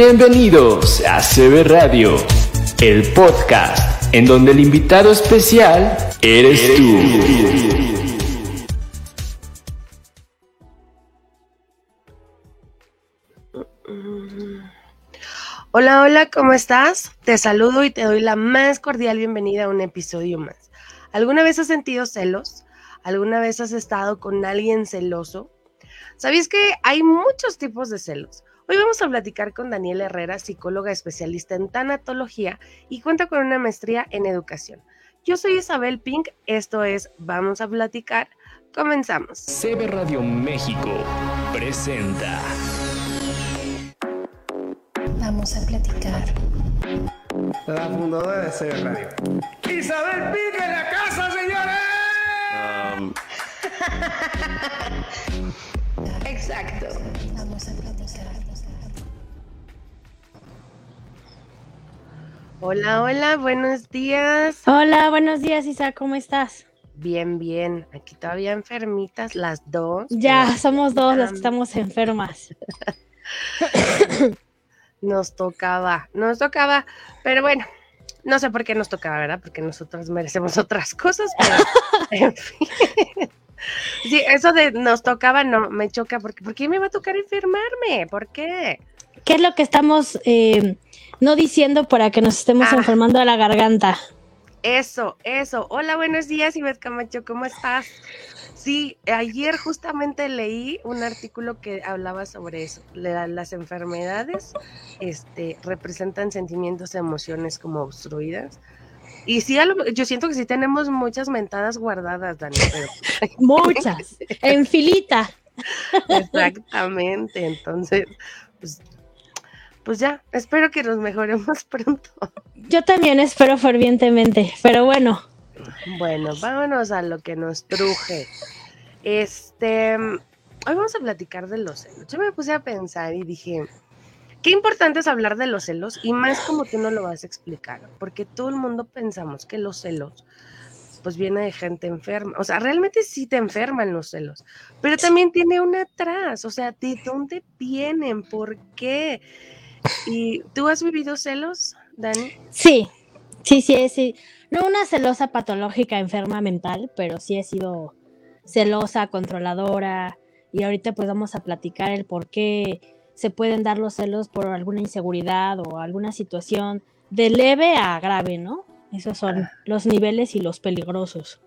Bienvenidos a CB Radio, el podcast en donde el invitado especial eres, tú. Hola, hola, ¿cómo estás? Te saludo y te doy la más cordial bienvenida a un episodio más. ¿Alguna vez has sentido celos? ¿Alguna vez has estado con alguien celoso? ¿Sabéis que hay muchos tipos de celos? Hoy vamos a platicar con Daniela Herrera, psicóloga especialista en tanatología y cuenta con una maestría en educación. Yo soy Isabel Pink, esto es Vamos a platicar. Comenzamos. CB Radio México presenta. Vamos a platicar. La fundadora de CB Radio. Isabel Pink en la casa, señores. Exacto. Vamos a platicar. Hola, hola, buenos días. Hola, buenos días, Isa, ¿cómo estás? Bien, bien. Aquí todavía enfermitas las dos. Ya, pero somos dos las que estamos enfermas. Nos tocaba, nos tocaba, pero bueno, no sé por qué nos tocaba, ¿verdad? Porque nosotros merecemos otras cosas, pero en fin. Sí, eso de nos tocaba no me choca porque ¿por qué me va a tocar enfermarme? ¿Por qué? ¿Qué es lo que estamos eh, no diciendo para que nos estemos Ah. enfermando a la garganta? Eso, eso. Hola, buenos días, Ivette Camacho, ¿cómo estás? Sí, ayer justamente leí un artículo que hablaba sobre eso. La- las enfermedades este, representan sentimientos, emociones como obstruidas. Y sí, yo siento que sí tenemos muchas mentadas guardadas, Dani, pero Muchas, en filita. exactamente. Entonces, pues, pues ya, espero que nos mejoremos pronto. Yo también espero fervientemente, pero bueno, Bueno, vámonos a lo que nos truje. Este, hoy vamos a platicar de los celos. Yo me puse a pensar y dije, qué importante es hablar de los celos y más como tú no lo vas a explicar, porque todo el mundo pensamos que los celos pues viene de gente enferma. O sea, realmente sí te enferman los celos, pero también tiene una atrás. O sea, ¿de dónde vienen? ¿Por qué? ¿Y tú has vivido celos, Dani? sí, sí, sí, sí. No una celosa patológica enferma mental, pero sí he sido celosa, controladora, y ahorita pues vamos a platicar el por qué se pueden dar los celos por alguna inseguridad o alguna situación de leve a grave, ¿no? Esos son los niveles y los peligrosos.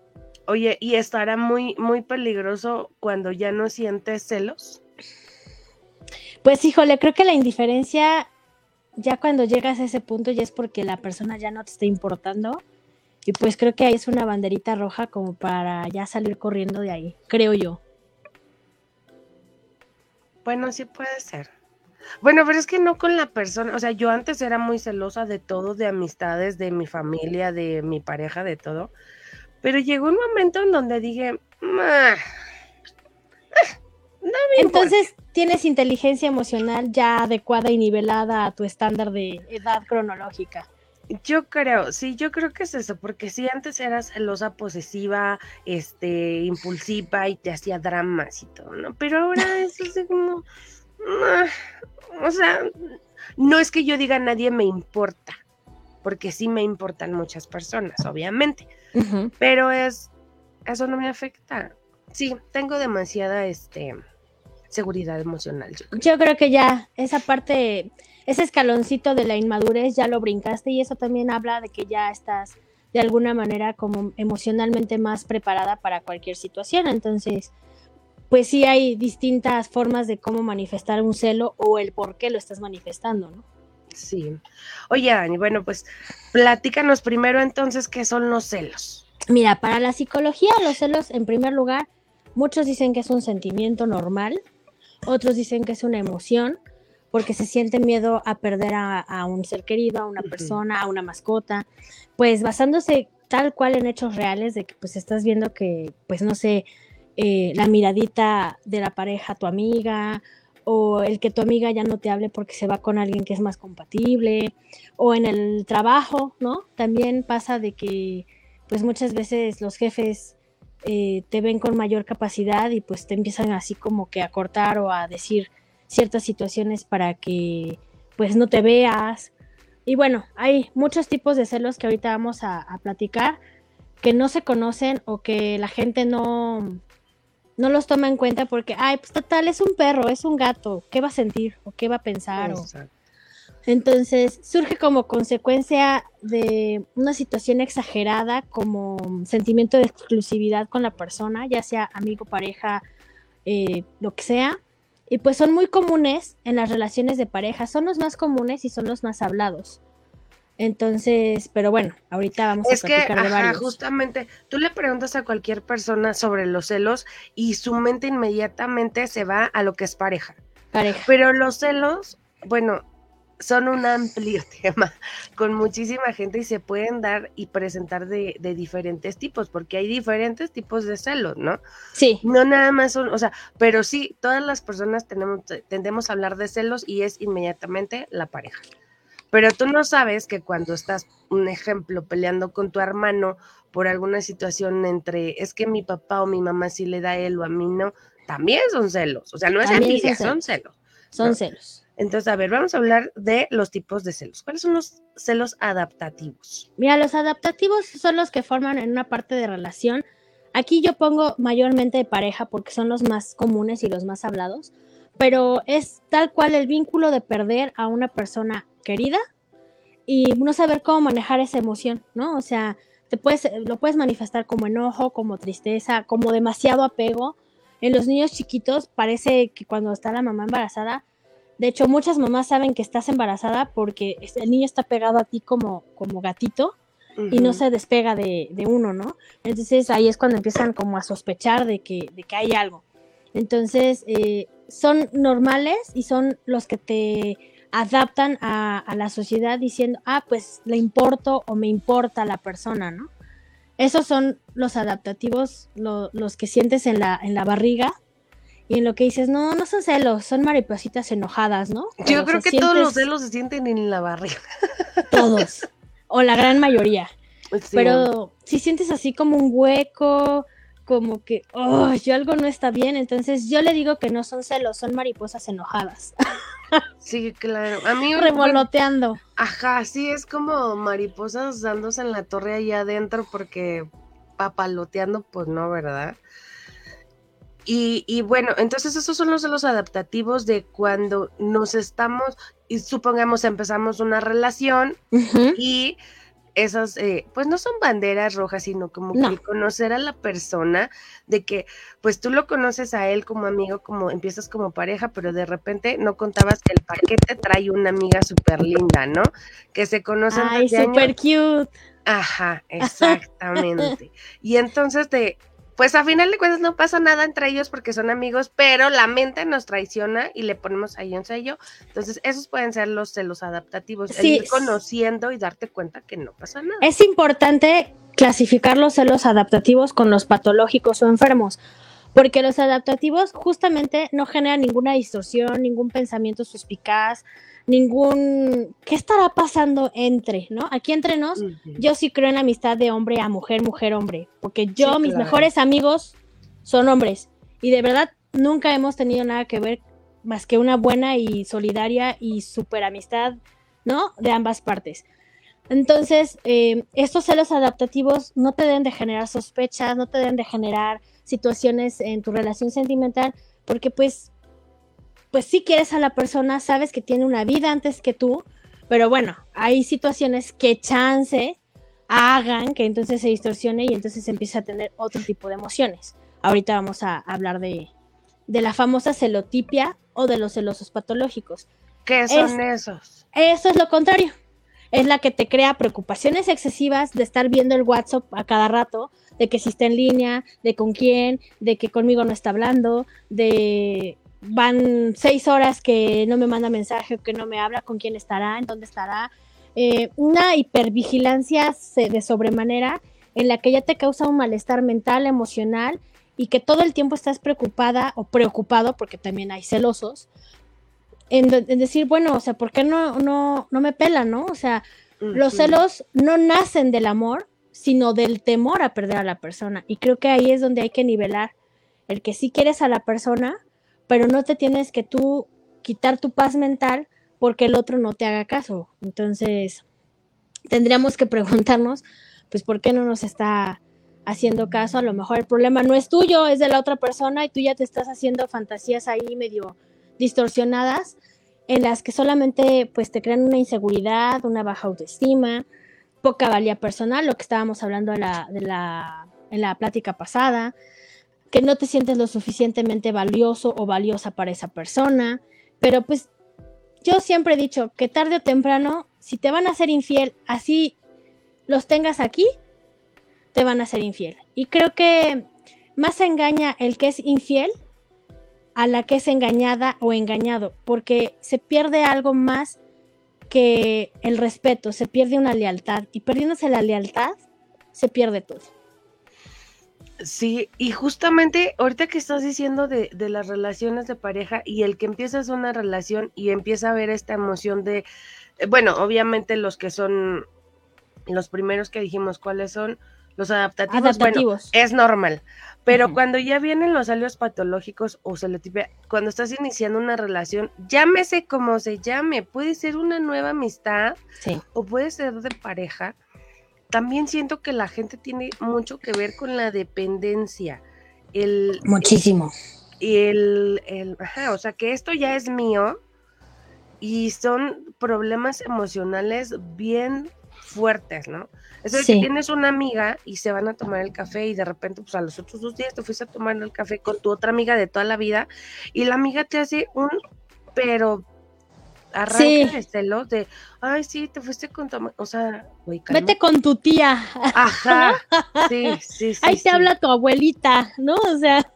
Oye, ¿y estará muy, muy peligroso cuando ya no sientes celos? Pues híjole, creo que la indiferencia, ya cuando llegas a ese punto, ya es porque la persona ya no te está importando. Y pues creo que ahí es una banderita roja como para ya salir corriendo de ahí, creo yo. Bueno, sí puede ser. Bueno, pero es que no con la persona, o sea, yo antes era muy celosa de todo, de amistades, de mi familia, de mi pareja, de todo. Pero llegó un momento en donde dije, "Ah, ah, no me importa". Entonces, tienes inteligencia emocional ya adecuada y nivelada a tu estándar de edad cronológica. Yo creo, sí, yo creo que es eso, porque si antes eras celosa, posesiva, este, impulsiva y te hacía dramas y todo, ¿no? Pero ahora es así como, ah, o sea, no es que yo diga nadie me importa, porque sí me importan muchas personas, obviamente, pero es, eso no me afecta. Sí, tengo demasiada, este, seguridad emocional. yo creo. Yo creo que ya esa parte, ese escaloncito de la inmadurez ya lo brincaste y eso también habla de que ya estás de alguna manera como emocionalmente más preparada para cualquier situación. Entonces, pues sí hay distintas formas de cómo manifestar un celo o el por qué lo estás manifestando, ¿no? Sí. Oye, Dani, bueno, pues platícanos primero entonces qué son los celos. Mira, para la psicología, los celos, en primer lugar, muchos dicen que es un sentimiento normal, otros dicen que es una emoción, porque se siente miedo a perder a, a un ser querido, a una persona, a una mascota, pues basándose tal cual en hechos reales de que pues estás viendo que, pues no sé, eh, la miradita de la pareja a tu amiga, o el que tu amiga ya no te hable porque se va con alguien que es más compatible, o en el trabajo, ¿no? También pasa de que pues muchas veces los jefes eh, te ven con mayor capacidad y pues te empiezan así como que a cortar o a decir ciertas situaciones para que pues no te veas. Y bueno, hay muchos tipos de celos que ahorita vamos a, platicar que no se conocen o que la gente no, no los toma en cuenta porque, ay, pues total, es un perro, es un gato, ¿qué va a sentir o qué va a pensar? Entonces surge como consecuencia de una situación exagerada como sentimiento de exclusividad con la persona, ya sea amigo, pareja, eh, lo que sea. Y pues son muy comunes en las relaciones de pareja, son los más comunes y son los más hablados. Entonces, pero bueno, ahorita vamos Es a que, platicar de ajá, varios. justamente, tú le preguntas a cualquier persona sobre los celos y su mente inmediatamente se va a lo que es pareja. Pareja. Pero los celos, bueno, son un amplio tema con muchísima gente y se pueden dar y presentar de, de diferentes tipos, porque hay diferentes tipos de celos, ¿no? Sí, No nada más son, o sea, pero sí, todas las personas tenemos, tendemos a hablar de celos y es inmediatamente la pareja. Pero tú no sabes que cuando estás, un ejemplo, peleando con tu hermano por alguna situación entre, es que mi papá o mi mamá sí le da él o a mí no, también son celos. O sea, no es También son envidia, son celos. son celos. Entonces, a ver, vamos a hablar de los tipos de celos. ¿Cuáles son los celos adaptativos? Mira, los adaptativos son los que forman en una parte de relación. Aquí yo pongo mayormente de pareja porque son los más comunes y los más hablados, pero es tal cual el vínculo de perder a una persona querida y no saber cómo manejar esa emoción, ¿no? O sea, te puedes, lo puedes manifestar como enojo, como tristeza, como demasiado apego. En los niños chiquitos parece que cuando está la mamá embarazada, de hecho muchas mamás saben que estás embarazada porque el niño está pegado a ti como, como gatito y no se despega de, de uno, ¿no? Entonces ahí es cuando empiezan como a sospechar de que, de que hay algo. Entonces eh, son normales y son los que te adaptan a, a la sociedad diciendo, ah, pues le importo o me importa la persona, ¿no? Esos son los adaptativos, lo- los que sientes en la, en la barriga y en lo que dices, no, no son celos, son maripositas enojadas, ¿no? Yo creo que todos los celos se sienten en la barriga. Todos, o la gran mayoría. Sí. Pero si sientes así como un hueco, como que, oh, yo algo no está bien, entonces yo le digo que no son celos, son mariposas enojadas, Sí, claro. A mí, bueno, revoloteando. ajá, sí, es como mariposas dándose en la torre allá adentro porque papaloteando, pues no, ¿verdad? Y, y bueno, entonces esos son los celos adaptativos de cuando nos estamos, y supongamos empezamos una relación y esas, eh, pues no son banderas rojas, sino como No. que conocer a la persona, de que pues tú lo conoces a él como amigo, como empiezas como pareja, pero de repente no contabas que el paquete trae una amiga súper linda, ¿no? Que se conocen Ay, súper cute. Ajá, exactamente. y entonces te, pues a final de cuentas no pasa nada entre ellos porque son amigos, pero la mente nos traiciona y le ponemos ahí un sello. Entonces, esos pueden ser los celos adaptativos, el Sí. ir conociendo y darte cuenta que no pasa nada. Es importante clasificar los celos adaptativos con los patológicos o enfermos, porque los adaptativos justamente no generan ninguna distorsión, ningún pensamiento suspicaz, ningún... ¿Qué estará pasando entre, no? Aquí entre nos, yo sí creo en la amistad de hombre a mujer, mujer, hombre, porque yo, Sí, mis mejores amigos son hombres y de verdad nunca hemos tenido nada que ver más que una buena y solidaria y super amistad, ¿no? De ambas partes. Entonces, eh, estos celos adaptativos no te deben de generar sospechas, no te deben de generar situaciones en tu relación sentimental, porque pues, pues sí quieres a la persona, sabes que tiene una vida antes que tú, pero bueno, hay situaciones que chance hagan que entonces se distorsione y entonces empieza a tener otro tipo de emociones. Ahorita vamos a hablar de, de la famosa celotipia o de los celosos patológicos. ¿Qué son esos? Eso es lo contrario. Es la que te crea preocupaciones excesivas de estar viendo el WhatsApp a cada rato, de que si está en línea, de con quién, de que conmigo no está hablando, de van seis horas que no me manda mensaje, que no me habla, con quién estará, en dónde estará. Eh, una hipervigilancia de sobremanera en la que ya te causa un malestar mental, emocional y que todo el tiempo estás preocupada o preocupado, porque también hay celosos, en, de- en decir, bueno, o sea, ¿por qué no, no, no me pela, no? O sea, los celos no nacen del amor, sino del temor a perder a la persona. Y creo que ahí es donde hay que nivelar el que sí quieres a la persona, pero no te tienes que tú quitar tu paz mental porque el otro no te haga caso. Entonces, tendríamos que preguntarnos, pues, ¿por qué no nos está haciendo caso? A lo mejor el problema no es tuyo, es de la otra persona y tú ya te estás haciendo fantasías ahí medio distorsionadas en las que solamente pues te crean una inseguridad, una baja autoestima, poca valía personal, lo que estábamos hablando de la, de la, en la plática pasada, que no te sientes lo suficientemente valioso o valiosa para esa persona, pero pues yo siempre he dicho que tarde o temprano, si te van a ser infiel, así los tengas aquí, te van a ser infiel. Y creo que más engaña el que es infiel a la que es engañada o engañado, porque se pierde algo más que el respeto, se pierde una lealtad y perdiéndose la lealtad, se pierde todo. Sí, y justamente ahorita que estás diciendo de, de, las relaciones de pareja y el que empiezas una relación y empieza a ver esta emoción de, eh, bueno, obviamente los que son los primeros que dijimos cuáles son, los adaptativos, Adaptativos. bueno, es normal. Pero cuando ya vienen los alios patológicos o celotipia, cuando estás iniciando una relación, llámese como se llame, puede ser una nueva amistad Sí. o puede ser de pareja. También siento que la gente tiene mucho que ver con la dependencia. El, Muchísimo. y el, el- ajá, o sea, que esto ya es mío y son problemas emocionales bien fuertes, ¿no? Es el Sí. que tienes una amiga y se van a tomar el café y de repente, pues a los otros dos días te fuiste a tomar el café con tu otra amiga de toda la vida y la amiga te hace un, pero arranque Sí. de celos de, ay, sí, te fuiste con tu, ama-". o sea, güey. Vete con tu tía. Ajá, sí, sí, sí. Ahí te sí, habla tu abuelita, ¿no? O sea,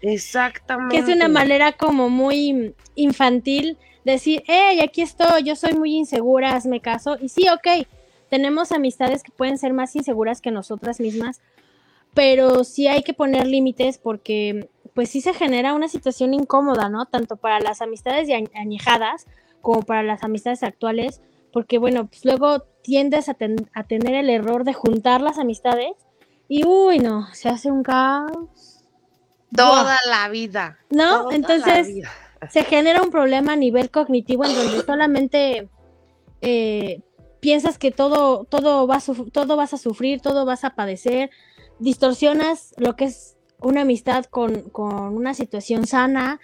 Exactamente. que es una manera como muy infantil decir, hey, aquí estoy, yo soy muy insegura, hazme caso. Y sí, ok, tenemos amistades que pueden ser más inseguras que nosotras mismas, pero sí hay que poner límites porque pues sí se genera una situación incómoda, ¿no? Tanto para las amistades de añ- añejadas como para las amistades actuales, porque bueno, pues luego tiendes a, ten- a tener el error de juntar las amistades y uy, no, se hace un caos. Toda la vida. ¿No? toda Entonces, vida. se genera un problema a nivel cognitivo en donde solamente eh, piensas que todo, todo, va todo vas a sufrir, todo vas a padecer, distorsionas lo que es una amistad con, con una situación sana.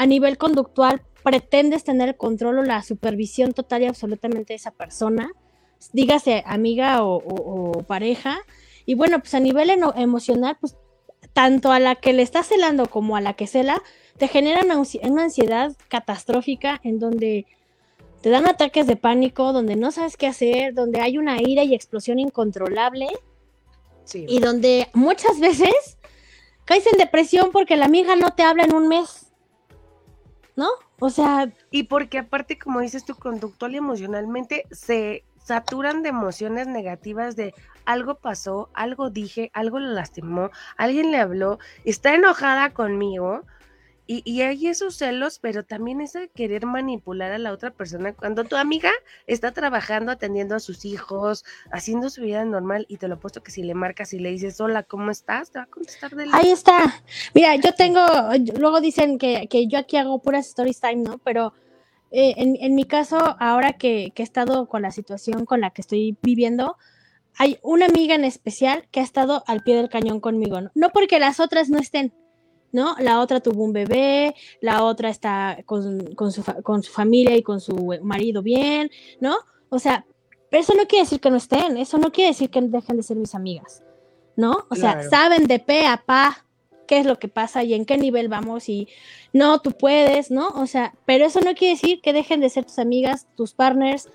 A nivel conductual, pretendes tener el control o la supervisión total y absolutamente de esa persona, dígase amiga o, o- o pareja. Y bueno, pues a nivel eno- emocional, pues tanto a la que le estás celando como a la que cela, te genera una, ansi- una ansiedad catastrófica en donde te dan ataques de pánico, donde no sabes qué hacer, donde hay una ira y explosión incontrolable Sí. y donde muchas veces caes en depresión porque la amiga no te habla en un mes. ¿No? O sea, Y porque aparte, como dices tú, conductual y emocionalmente se saturan de emociones negativas de algo pasó, algo dije, algo le lastimó, alguien le habló, está enojada conmigo. Y, y hay esos celos, pero también ese querer manipular a la otra persona. Cuando tu amiga está trabajando, atendiendo a sus hijos, haciendo su vida normal, y te lo apuesto que si le marcas y le dices, hola, ¿cómo estás? Te va a contestar del... Ahí está. Mira, yo tengo, luego dicen que, que yo aquí hago puras stories time, ¿no? Pero eh, en, en mi caso, ahora que, que he estado con la situación con la que estoy viviendo, hay una amiga en especial que ha estado al pie del cañón conmigo, ¿no? No porque las otras no estén, ¿no? La otra tuvo un bebé, la otra está con, con su, con su familia y con su marido bien, ¿no? O sea, pero eso no quiere decir que no estén, eso no quiere decir que dejen de ser mis amigas, ¿no? O sea, saben de pe a pa qué es lo que pasa y en qué nivel vamos y no, tú puedes, ¿no? O sea, pero eso no quiere decir que dejen de ser tus amigas, tus partners,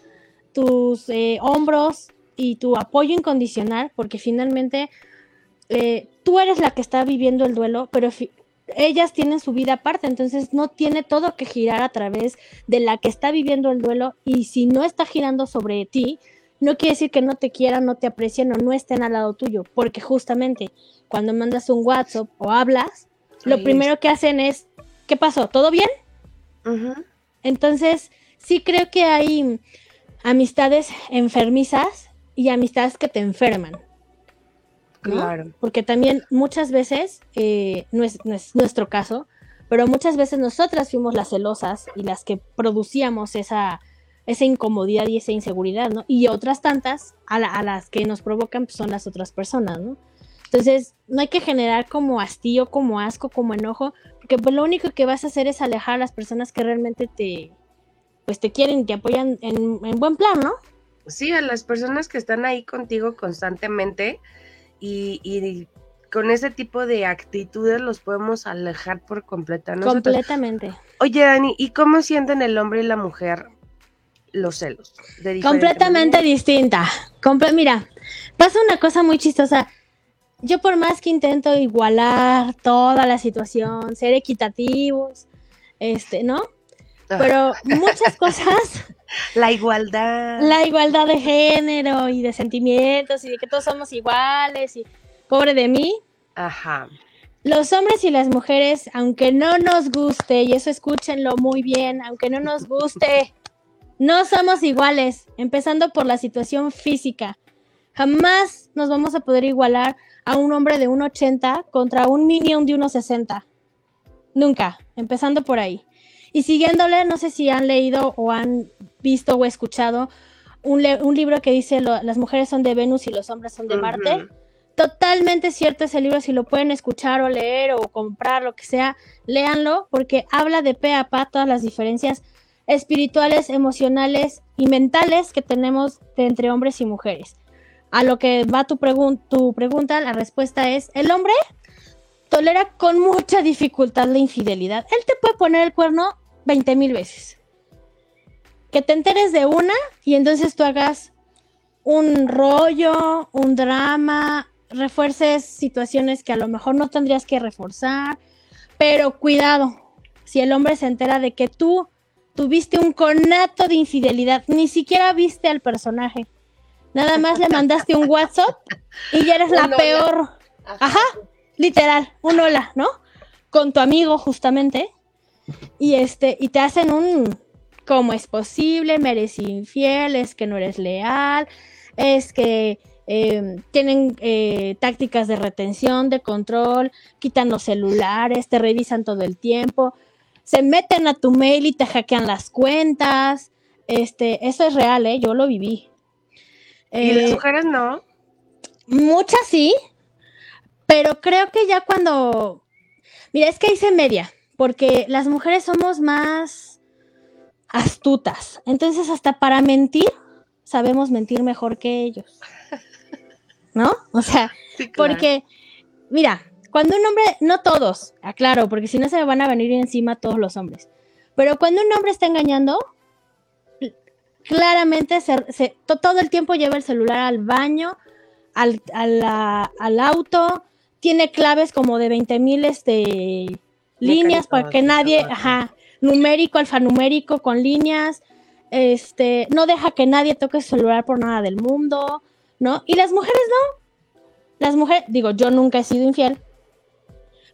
tus eh, hombros y tu apoyo incondicional, porque finalmente eh, tú eres la que está viviendo el duelo, pero ellas tienen su vida aparte, entonces no tiene todo que girar a través de la que está viviendo el duelo y si no está girando sobre ti, no quiere decir que no te quieran, no te aprecien o no estén al lado tuyo, porque justamente cuando mandas un WhatsApp o hablas, lo Ahí primero que hacen es, ¿qué pasó? ¿Todo bien? Entonces, sí creo que hay amistades enfermizas y amistades que te enferman. ¿No? Claro. Porque también muchas veces, eh, no, es, no es nuestro caso, pero muchas veces nosotras fuimos las celosas y las que producíamos esa, esa incomodidad y esa inseguridad, ¿no? Y otras tantas a, la- a las que nos provocan pues, son las otras personas, ¿no? Entonces, no hay que generar como hastío, como asco, como enojo, porque pues lo único que vas a hacer es alejar a las personas que realmente te, pues te quieren y te apoyan en, en buen plan, ¿no? Sí, a las personas que están ahí contigo constantemente y, y con ese tipo de actitudes los podemos alejar por completo. Nosotros- Completamente. Oye, Dani, ¿y cómo sienten el hombre y la mujer los celos? De Completamente manera? distinta. Comple- Mira, pasa una cosa muy chistosa. Yo por más que intento igualar toda la situación, ser equitativos, este, ¿no? Ah, Pero muchas cosas, la igualdad. la igualdad de género y de sentimientos y de que todos somos iguales y pobre de mí, Ajá. los hombres y las mujeres, aunque no nos guste, y eso escúchenlo muy bien, aunque no nos guste, no somos iguales, empezando por la situación física. Jamás nos vamos a poder igualar a un hombre de 1,80 contra un minion de 1,60. Nunca, empezando por ahí. Y siguiéndole, no sé si han leído o han visto o escuchado un, libro que dice lo- las mujeres son de Venus y los hombres son de Marte. Totalmente cierto ese libro, si lo pueden escuchar o leer o comprar, lo que sea, léanlo, porque habla de pe a pa todas las diferencias espirituales, emocionales y mentales que tenemos de entre hombres y mujeres. A lo que va tu, pregun- tu pregunta, la respuesta es, el hombre tolera con mucha dificultad la infidelidad. Él te puede poner el cuerno 20 mil veces. Que te enteres de una y entonces tú hagas un rollo, un drama, refuerces situaciones que a lo mejor no tendrías que reforzar, pero cuidado, si el hombre se entera de que tú tuviste un conato de infidelidad, ni siquiera viste al personaje, nada más le mandaste un WhatsApp y ya eres Un la hola. peor, ajá, literal, un hola, ¿no? Con tu amigo justamente, y este, y te hacen un, ¿cómo es posible? Me eres infiel, es que no eres leal, es que eh, tienen eh, tácticas de retención, de control, quitan los celulares, te revisan todo el tiempo, se meten a tu mail y te hackean las cuentas. Este, eso es real, ¿eh? Yo lo viví. Y las Eh, mujeres no. Muchas sí, pero creo que ya cuando... Mira, es que hice media, porque las mujeres somos más astutas. Entonces, hasta para mentir, sabemos mentir mejor que ellos. ¿No? O sea, Sí, claro. porque, mira, cuando un hombre, no todos, aclaro, porque si no se me van a venir encima todos los hombres, pero cuando un hombre está engañando, claramente se- se- to- todo el tiempo lleva el celular al baño, al, a la- al auto, tiene claves como de 20 mil este, líneas para que nadie, ajá, numérico, alfanumérico con líneas, este, no deja que nadie toque su celular por nada del mundo, ¿no? Y las mujeres no. Las mujeres, digo, yo nunca he sido infiel,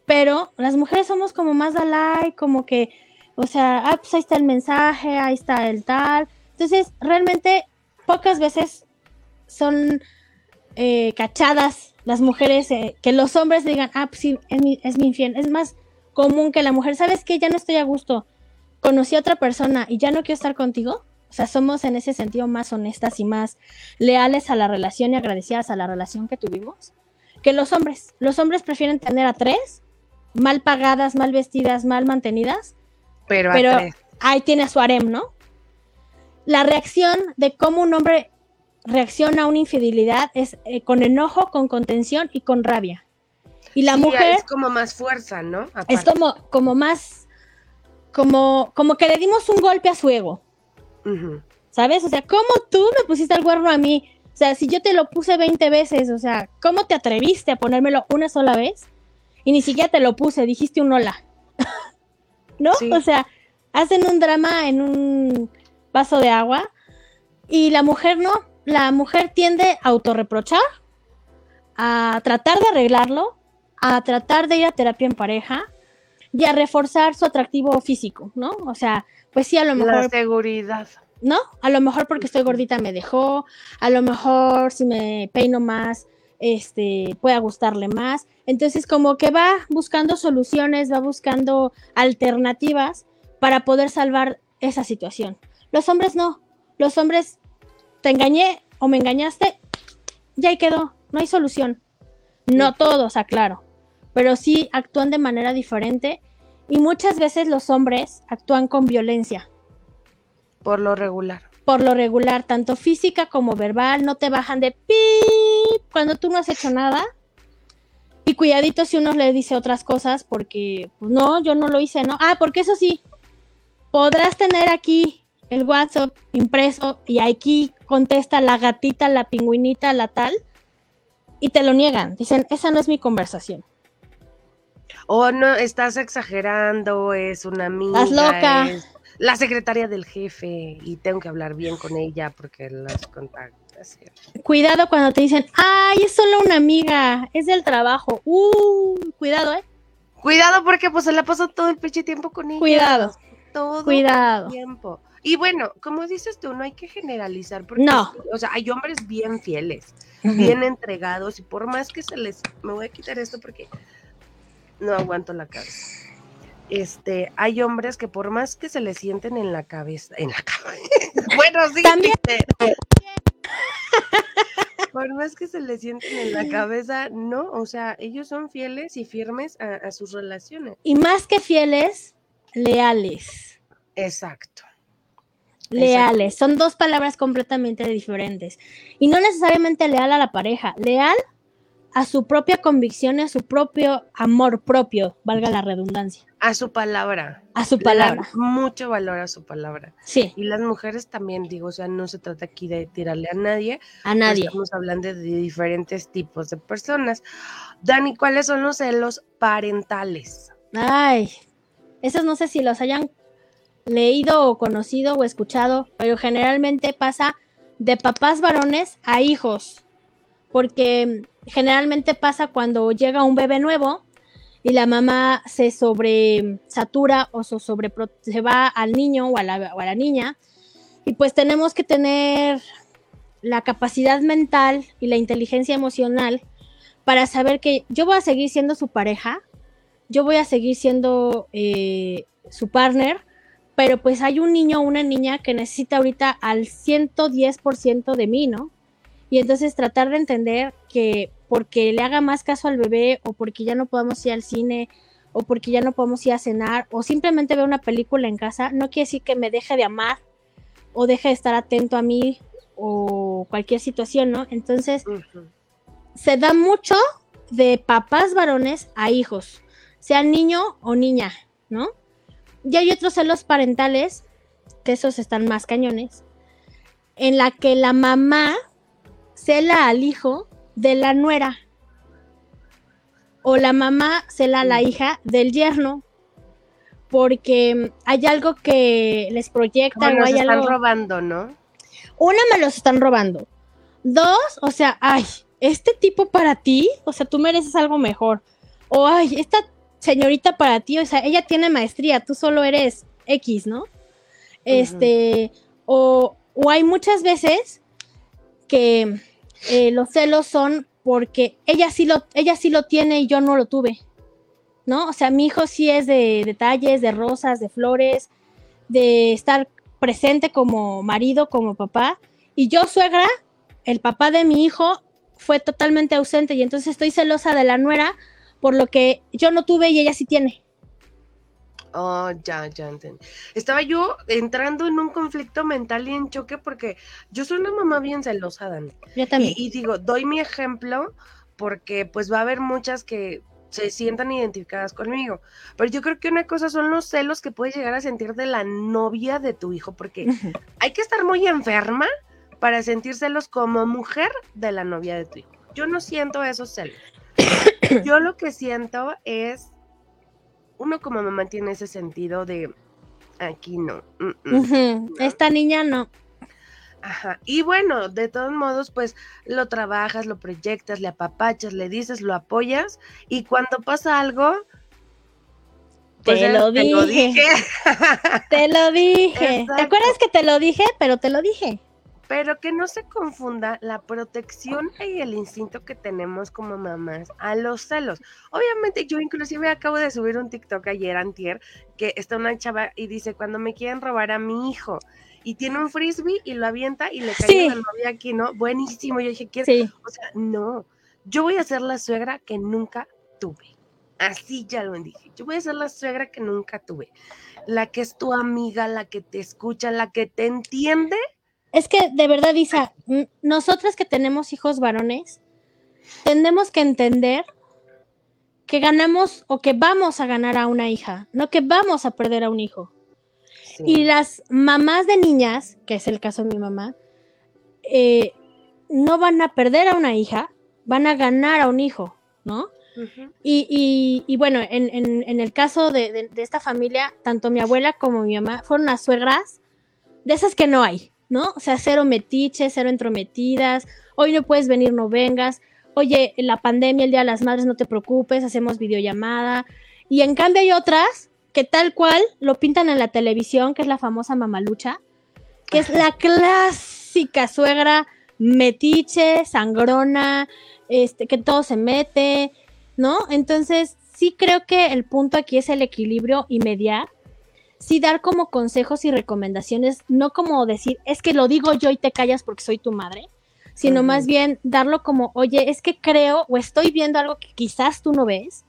pero las mujeres somos como más like, como que, o sea, ah, pues ahí está el mensaje, ahí está el tal. Entonces, realmente pocas veces son eh, cachadas las mujeres, eh, que los hombres digan, ah, pues sí, es mi, es mi infiel. Es más común que la mujer, ¿sabes qué? Ya no estoy a gusto. Conocí a otra persona y ya no quiero estar contigo. O sea, somos en ese sentido más honestas y más leales a la relación y agradecidas a la relación que tuvimos que los hombres. Los hombres prefieren tener a tres, mal pagadas, mal vestidas, mal mantenidas, Pero, pero ahí tiene a su harem, ¿no? La reacción de cómo un hombre reacciona a una infidelidad es eh, con enojo, con contención y con rabia. Y la Sí, mujer es como más fuerza, ¿no? es como, como más, como, como que le dimos un golpe a su ego. ¿sabes? O sea, ¿cómo tú me pusiste el cuerno a mí? O sea, si yo te lo puse 20 veces, o sea, ¿cómo te atreviste a ponérmelo una sola vez? Y ni siquiera te lo puse, dijiste un hola. ¿No? Sí. O sea, hacen un drama en un vaso de agua y la mujer no. La mujer tiende a autorreprochar, a tratar de arreglarlo, a tratar de ir a terapia en pareja y a reforzar su atractivo físico, ¿no? O sea, pues sí, a lo mejor La seguridad. ¿no? A lo mejor porque estoy gordita me dejó, a lo mejor si me peino más este, pueda gustarle más. Entonces, como que va buscando soluciones, va buscando alternativas para poder salvar esa situación. Los hombres no. Los hombres, te engañé o me engañaste, ya ahí quedó, no hay solución. No todos, aclaro, pero sí actúan de manera diferente y muchas veces los hombres actúan con violencia. Por lo regular. Por lo regular, tanto física como verbal, no te bajan de pip cuando tú no has hecho nada. Y cuidadito si uno le dice otras cosas porque, pues no, yo no lo hice, ¿no? Ah, porque eso sí, podrás tener aquí el WhatsApp impreso y aquí contesta la gatita, la pingüinita, la tal, y te lo niegan. Dicen, esa no es mi conversación. O no, estás exagerando, es una amiga. Estás loca. es la secretaria del jefe y tengo que hablar bien con ella porque las contactas. Cuidado cuando te dicen, ay, es solo una amiga, es del trabajo. Uh, cuidado, ¿eh? Cuidado porque pues se la pasó todo el pinche tiempo con ella. Cuidado. Todo Cuidado. el tiempo. Y bueno, como dices tú, no hay que generalizar porque, No. o sea, hay hombres bien fieles, bien entregados y por más que se les, me voy a quitar esto porque no aguanto la cabeza. Este, hay hombres que por más que se les sienten en la cabeza, en la cabeza, bueno, sí, También. por más que se les sienten en la cabeza, no, o sea, ellos son fieles y firmes a, a sus relaciones. Y más que fieles, leales. Exacto. Leales. Son dos palabras completamente diferentes. Y no necesariamente leal a la pareja, leal a su propia convicción a su propio amor propio, valga la redundancia. A su palabra. A su Le dan palabra. mucho valor a su palabra. Sí, Y las mujeres también, digo, o sea, no se trata aquí de tirarle a nadie. a nadie. Estamos hablando de diferentes tipos de personas. Dani, ¿cuáles son los celos parentales? Ay, esos no sé si los hayan leído o conocido o escuchado, pero generalmente pasa de papás varones a hijos, porque generalmente pasa cuando llega un bebé nuevo y la mamá se sobresatura o so- sobre se va al niño o a, la, o a la niña y pues tenemos que tener la capacidad mental y la inteligencia emocional para saber que yo voy a seguir siendo su pareja, yo voy a seguir siendo eh, su partner, pero pues hay un niño o una niña que necesita ahorita al 110% de mí, ¿no? Y entonces tratar de entender que porque le haga más caso al bebé o porque ya no podamos ir al cine o porque ya no podemos ir a cenar o simplemente ver una película en casa, no quiere decir que me deje de amar o deje de estar atento a mí o cualquier situación, ¿no? Entonces se da mucho de papás varones a hijos, sea niño o niña, ¿no? Y hay otros celos parentales, que esos están más cañones, en la que la mamá cela al hijo de la nuera. O la mamá a la hija del yerno. Porque hay algo que les proyecta Como o hay están algo. robando, ¿no? Una, me los están robando. Dos, o sea, ay, este tipo para ti, o sea, tú mereces algo mejor. O ay, esta señorita para ti, o sea, ella tiene maestría, tú solo eres X, ¿no? Este, o, o hay muchas veces que eh, los celos son porque ella sí lo, ella sí lo tiene y yo no lo tuve. ¿No? O sea, mi hijo sí es de detalles, de rosas, de flores, de estar presente como marido, como papá. Y yo, suegra, el papá de mi hijo fue totalmente ausente y entonces estoy celosa de la nuera por lo que yo no tuve y ella sí tiene. Oh, ya, ya entendí. Estaba yo entrando en un conflicto mental y en choque porque yo soy una mamá bien celosa, Dani. Yo también. Y, y digo, doy mi ejemplo porque pues va a haber muchas que se sientan identificadas conmigo. Pero yo creo que una cosa son los celos que puedes llegar a sentir de la novia de tu hijo, porque hay que estar muy enferma para sentir celos como mujer de la novia de tu hijo. Yo no siento esos celos. Yo lo que siento es, uno como mamá tiene ese sentido de, aquí no. mm, mm". Esta niña no. Ajá. Y bueno, de todos modos, pues lo trabajas, lo proyectas, le apapachas, le dices, lo apoyas y cuando pasa algo, pues Te ya lo dije. Te lo dije. ¿Te acuerdas que te lo dije? Pero te lo dije. Pero que no se confunda la protección y el instinto que tenemos como mamás a los celos. Obviamente yo inclusive acabo de subir un TikTok ayer antier que está una chava y dice cuando me quieren robar a mi hijo y tiene un frisbee y lo avienta y le cae Sí. la novia aquí, ¿no? Buenísimo. Yo dije, ¿quieres? Sí. O sea, no, yo voy a ser la suegra que nunca tuve. Así ya lo dije. Yo voy a ser la suegra que nunca tuve. La que es tu amiga, la que te escucha, la que te entiende. Es que de verdad, Isa, nosotras que tenemos hijos varones, tenemos que entender que ganamos o que vamos a ganar a una hija, no que vamos a perder a un hijo. Y las mamás de niñas, que es el caso de mi mamá, eh, no van a perder a una hija, van a ganar a un hijo, ¿no? Y, y- y bueno, en, en- en el caso de, de- de esta familia, tanto mi abuela como mi mamá fueron unas suegras de esas que no hay, ¿no? O sea, cero metiches, cero entrometidas, hoy no puedes venir, no vengas, oye, la pandemia, el Día de las Madres, no te preocupes, hacemos videollamada. Y en cambio hay otras que tal cual lo pintan en la televisión, que es la famosa mamalucha, que es la clásica suegra metiche, sangrona, este, que todo se mete, ¿no? Entonces, sí creo que el punto aquí es el equilibrio y mediar. Sí dar como consejos y recomendaciones, no como decir, es que lo digo yo y te callas porque soy tu madre, sino más bien darlo como, oye, es que creo o estoy viendo algo que quizás tú no ves,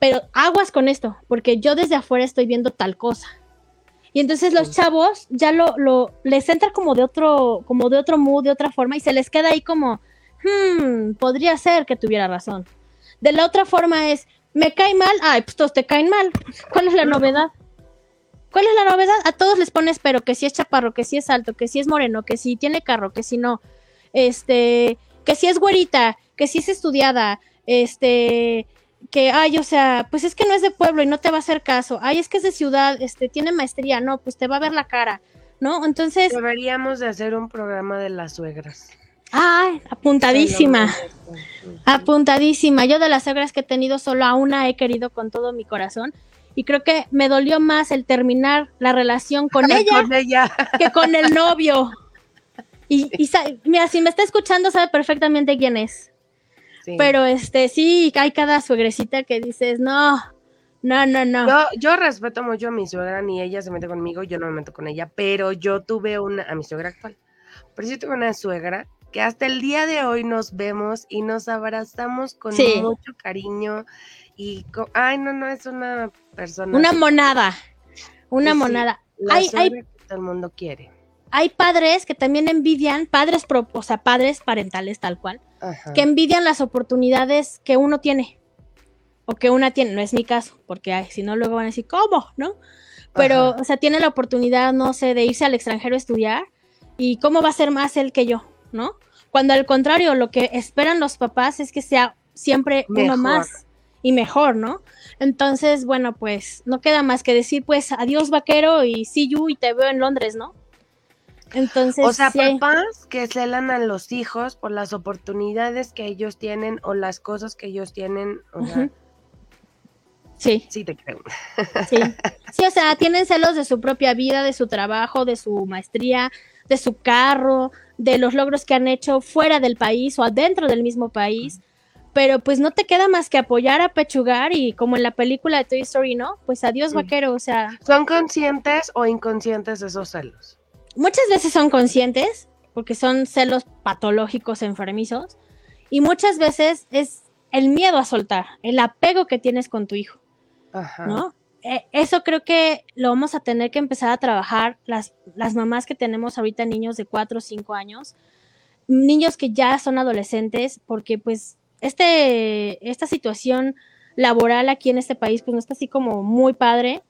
pero aguas con esto, porque yo desde afuera estoy viendo tal cosa. Y entonces los chavos ya lo, lo, les entra como de otro, como de otro mood, de otra forma, y se les queda ahí como, hmm, podría ser que tuviera razón. De la otra forma es, me cae mal, ay, pues todos te caen mal. ¿Cuál es la novedad? ¿Cuál es la novedad? A todos les pones pero, que si es chaparro, que si es alto, que si es moreno, que si tiene carro, que si no, este, que si es güerita, que si es estudiada, este, que, ay, o sea, pues es que no es de pueblo y no te va a hacer caso, ay, es que es de ciudad, este, tiene maestría, no, pues te va a ver la cara, ¿no? Entonces, Deberíamos de hacer un programa de las suegras. ay, apuntadísima. Apuntadísima. Yo de las suegras que he tenido, solo a una he querido con todo mi corazón. Y creo que me dolió más el terminar la relación con ella Con ella. que con el novio. Y, y mira, si me está escuchando, sabe perfectamente quién es. Sí. Pero este, sí, hay cada suegrecita que dices, no, no, no, no. Yo, yo respeto mucho a mi suegra, ni ella se mete conmigo, yo no me meto con ella, pero yo tuve una, a mi suegra actual, pero yo tuve una suegra que hasta el día de hoy nos vemos y nos abrazamos con Sí. mucho cariño y, ay, no, no, es una persona. Una monada. Una Sí, monada. la Hay, hay que todo el mundo quiere. hay padres que también envidian, padres, pro- o sea, padres parentales tal cual, Ajá. que envidian las oportunidades que uno tiene o que una tiene. No es mi caso, porque si no, luego van a decir, ¿cómo? ¿No? Pero, Ajá. o sea, tiene la oportunidad, no sé, de irse al extranjero a estudiar y cómo va a ser más él que yo, ¿no? Cuando al contrario, lo que esperan los papás es que sea siempre uno Mejor. más y mejor, ¿no? Entonces, bueno, pues no queda más que decir, pues, adiós vaquero y see you y te veo en Londres, ¿no? Entonces, O sea, sí papás que celan a los hijos por las oportunidades que ellos tienen o las cosas que ellos tienen. O sea, sí. sí te creo. Sí. sí, o sea, tienen celos de su propia vida, de su trabajo, de su maestría, de su carro, de los logros que han hecho fuera del país o adentro del mismo país. Pero pues no te queda más que apoyar, apechugar y como en la película de Toy Story, ¿no? Pues adiós Sí. vaquero, o sea, ¿Son conscientes o inconscientes esos celos? muchas veces son conscientes porque son celos patológicos enfermizos y muchas veces es el miedo a soltar, el apego que tienes con tu hijo. Ajá. ¿no? Eh, eso creo que lo vamos a tener que empezar a trabajar las, las mamás que tenemos ahorita niños de 4 o 5 años, niños que ya son adolescentes, porque pues este, esta situación laboral aquí en este país pues no está así como muy padre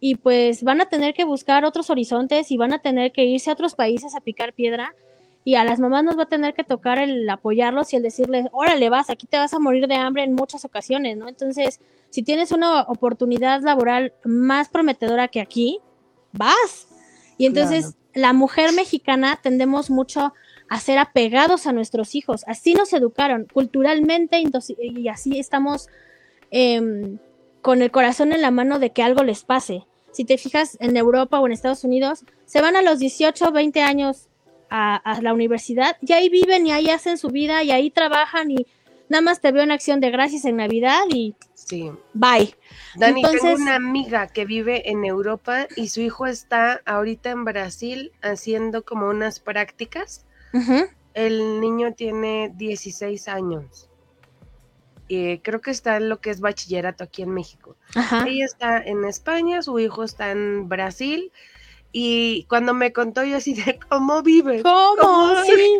y pues van a tener que buscar otros horizontes y van a tener que irse a otros países a picar piedra y a las mamás nos va a tener que tocar el apoyarlos y el decirles, órale vas, aquí te vas a morir de hambre en muchas ocasiones, ¿no? Entonces, si tienes una oportunidad laboral más prometedora que aquí, vas. Y entonces la mujer mexicana tendemos mucho a ser apegados a nuestros hijos. Así nos educaron culturalmente y así estamos em, con el corazón en la mano de que algo les pase. Si te fijas en Europa o en Estados Unidos, se van a los 18, 20 años a, a la universidad y ahí viven y ahí hacen su vida y ahí trabajan y nada más te veo en acción de gracias en Navidad y Sí. bye. Dani, Entonces- tengo una amiga que vive en Europa y su hijo está ahorita en Brasil haciendo como unas prácticas. El niño tiene 16 años. Y creo que está en lo que es bachillerato aquí en México. Ajá. Ella está en España, su hijo está en Brasil. Y cuando me contó yo así de cómo vive. ¿Cómo? ¿Cómo? Sí.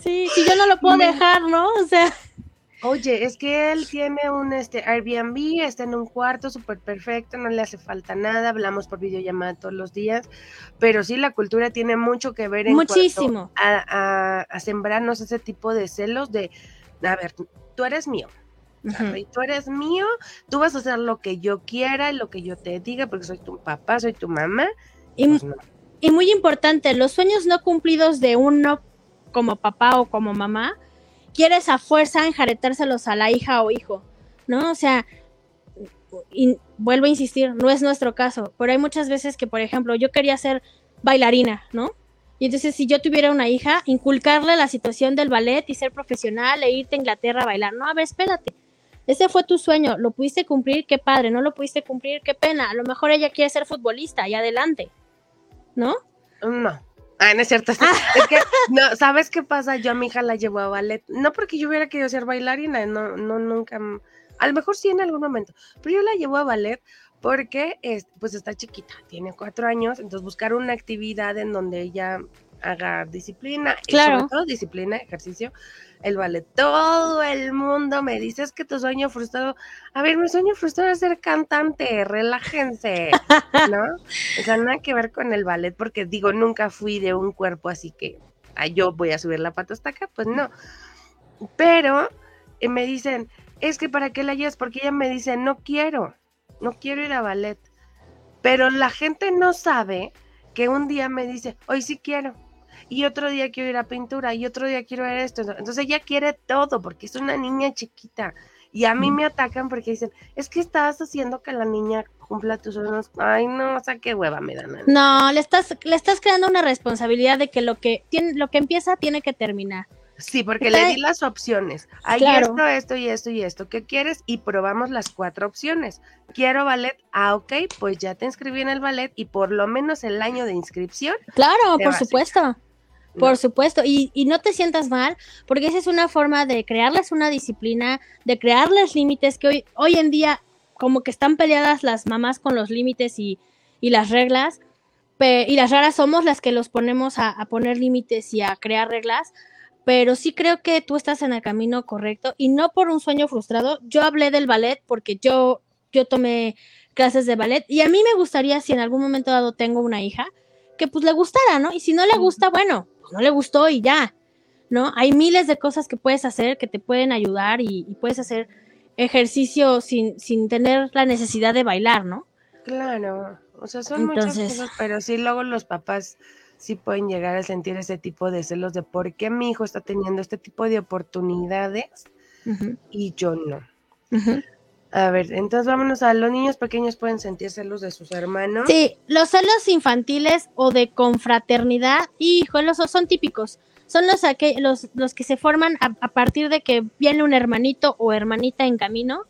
Sí, sí, yo no lo puedo Me- dejar, ¿no? O sea, Oye, es que él tiene un este Airbnb, está en un cuarto súper perfecto, no le hace falta nada, hablamos por videollamada todos los días, pero sí la cultura tiene mucho que ver en Muchísimo. a, a, a sembrarnos ese tipo de celos de, a ver, tú eres mío, ujú. y tú eres mío, tú vas a hacer lo que yo quiera y lo que yo te diga, porque soy tu papá, soy tu mamá. y, Pues no. y muy importante, los sueños no cumplidos de uno como papá o como mamá, quieres a fuerza enjaretárselos a la hija o hijo, ¿no? O sea, vuelvo a insistir, no es nuestro caso, pero hay muchas veces que, por ejemplo, yo quería ser bailarina, ¿no? Y entonces si yo tuviera una hija, inculcarle la situación del ballet y ser profesional e irte a Inglaterra a bailar, no, a ver, espérate. Ese fue tu sueño, lo pudiste cumplir, qué padre, no lo pudiste cumplir, qué pena. A lo mejor ella quiere ser futbolista y adelante, ¿no? No. Ah, no es cierto. Es que, no, ¿sabes qué pasa? Yo a mi hija la llevo a ballet. No porque yo hubiera querido ser bailarina, no, no, nunca. A lo mejor sí en algún momento, pero yo la llevo a ballet porque es, pues está chiquita, tiene cuatro años, entonces buscar una actividad en donde ella haga disciplina, y Claro. sobre todo disciplina, ejercicio, el ballet. Todo el mundo me dice es que tu sueño frustrado. A ver, mi sueño frustrado es ser cantante, relájense, ¿no? O sea, nada que ver con el ballet, porque digo, nunca fui de un cuerpo así que "Ay, yo voy a subir la pata hasta acá, pues no. Pero eh, me dicen, es que para qué la llevas, porque ella me dice, no quiero, no quiero ir a ballet. Pero la gente no sabe que un día me dice, hoy sí quiero. Y otro día quiero ir a pintura, y otro día quiero ver esto. Entonces ella quiere todo, porque es una niña chiquita. Y a mí me atacan porque dicen, es que estás haciendo que la niña cumpla tus sueños. Ay, no, o sea, qué hueva me dan. No, le estás, le estás creando una responsabilidad de que lo que tiene, lo que empieza tiene que terminar. Sí, porque Está- le di las opciones. Hay Claro. esto, esto y esto y esto. ¿Qué quieres? Y probamos las cuatro opciones. Quiero ballet. Ah, ok, pues ya te inscribí en el ballet y por lo menos el año de inscripción. Claro, por supuesto. Por ¿no? supuesto, y, y no te sientas mal, porque esa es una forma de crearles una disciplina, de crearles límites que hoy, hoy en día como que están peleadas las mamás con los límites y, y las reglas, y las raras somos las que los ponemos a, a poner límites y a crear reglas, pero sí creo que tú estás en el camino correcto y no por un sueño frustrado. Yo hablé del ballet porque yo, yo tomé clases de ballet y a mí me gustaría, si en algún momento dado tengo una hija, que pues le gustara, ¿no? Y si no le gusta, bueno, pues no le gustó y ya, ¿no? Hay miles de cosas que puedes hacer que te pueden ayudar y, y puedes hacer ejercicio sin, sin tener la necesidad de bailar, ¿no? Claro, o sea, son muchas Entonces- cosas, pero sí luego los papás sí pueden llegar a sentir ese tipo de celos de por qué mi hijo está teniendo este tipo de oportunidades y yo no. ujú. A ver, entonces vámonos a los niños pequeños pueden sentir celos de sus hermanos. Sí, los celos infantiles o de confraternidad, híjole, son, típicos. Son los, aqu- los, los que se forman a, a partir de que viene un hermanito o hermanita en camino.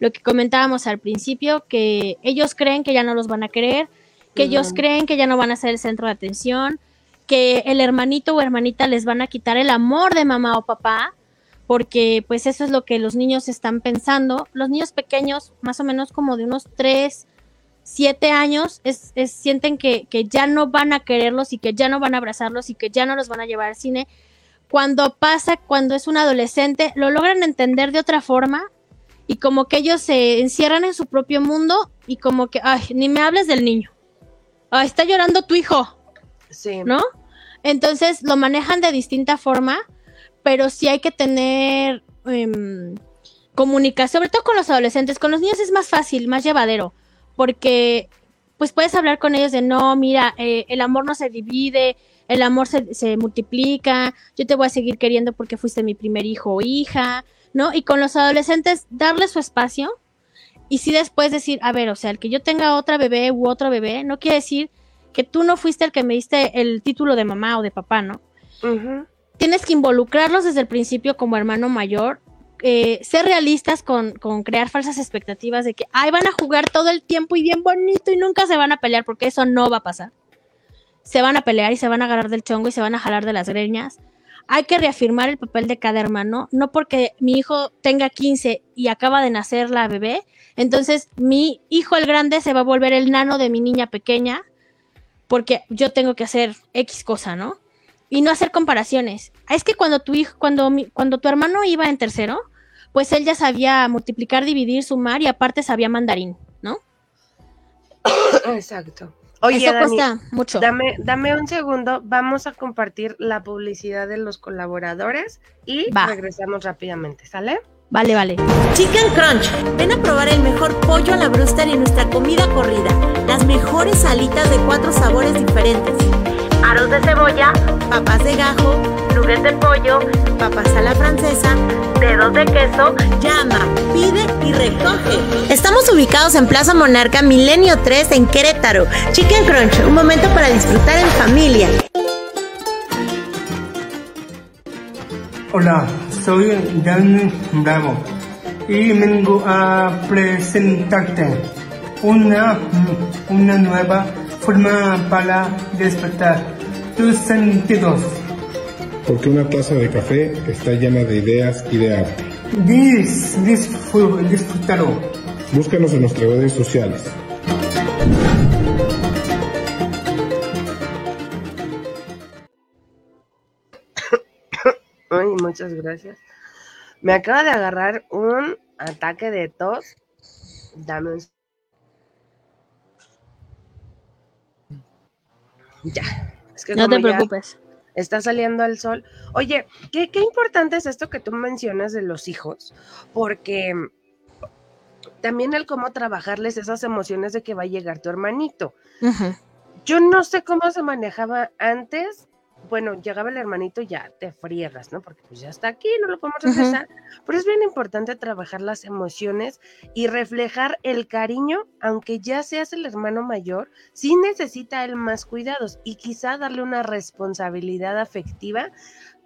Lo que comentábamos al principio, que ellos creen que ya no los van a querer, que ellos creen que ya no van a ser el centro de atención, que el hermanito o hermanita les van a quitar el amor de mamá o papá, porque pues eso es lo que los niños están pensando. Los niños pequeños, más o menos como de unos 3, 7 años, es, es- sienten que, que ya no van a quererlos y que ya no van a abrazarlos y que ya no los van a llevar al cine. Cuando pasa, cuando es un adolescente, lo logran entender de otra forma y como que ellos se encierran en su propio mundo y como que, ay, ni me hables del niño. Ay, está llorando tu hijo. Sí. ¿no? Entonces lo manejan de distinta forma, pero sí hay que tener em, comunicación, sobre todo con los adolescentes. Con los niños es más fácil, más llevadero, porque pues puedes hablar con ellos de no, mira, eh, el amor no se divide, el amor se, se multiplica, yo te voy a seguir queriendo porque fuiste mi primer hijo o hija, ¿no? Y con los adolescentes, darle su espacio y sí después decir, a ver, o sea, el que yo tenga otra bebé u otro bebé, no quiere decir que tú no fuiste el que me diste el título de mamá o de papá, ¿no? Tienes que involucrarlos desde el principio como hermano mayor, eh, ser realistas con, con crear falsas expectativas de que, ay, van a jugar todo el tiempo y bien bonito y nunca se van a pelear, porque eso no va a pasar. Se van a pelear y se van a agarrar del chongo y se van a jalar de las greñas. Hay que reafirmar el papel de cada hermano, no porque mi hijo tenga 15 y acaba de nacer la bebé, entonces mi hijo el grande se va a volver el nano de mi niña pequeña, porque yo tengo que hacer X cosa, ¿no? Y no hacer comparaciones. Es que cuando tu hijo, cuando, mi- cuando tu hermano iba en tercero, pues él ya sabía multiplicar, dividir, sumar y aparte sabía mandarín, ¿no? Exacto. Oye, Eso Dani, cuesta mucho. dame, dame un segundo. Vamos a compartir la publicidad de los colaboradores y Va. regresamos rápidamente, ¿sale? Vale, vale. Chicken Crunch. Ven a probar el mejor pollo a la brewster y nuestra comida corrida. Las mejores alitas de cuatro sabores diferentes. Aros de cebolla, papas de gajo, nuggets de pollo, papas a la francesa, dedos de queso. Llama, pide y recoge. Estamos ubicados en Plaza Monarca Milenio 3 en Querétaro. Chicken Crunch, un momento para disfrutar en familia. Hola, soy Dan Bravo y vengo a presentarte una, una nueva forma para despertar tus sentidos. Porque una taza de café está llena de ideas y de arte. Dis, disfrútalo. Búscanos en nuestras redes sociales. Ay, muchas gracias. Me acaba de agarrar un ataque de tos. Dame un... Ya. Es que No te preocupes. está saliendo el sol. Oye, qué, qué importante es esto que tú mencionas de los hijos, porque también el cómo trabajarles esas emociones de que va a llegar tu hermanito. Yo no sé cómo se manejaba antes. Bueno, llegaba el hermanito y ya te friegas, ¿no? Porque pues ya está aquí, no lo podemos regresar. Pero es bien importante trabajar las emociones y reflejar el cariño, aunque ya seas el hermano mayor, sí necesita él más cuidados y quizá darle una responsabilidad afectiva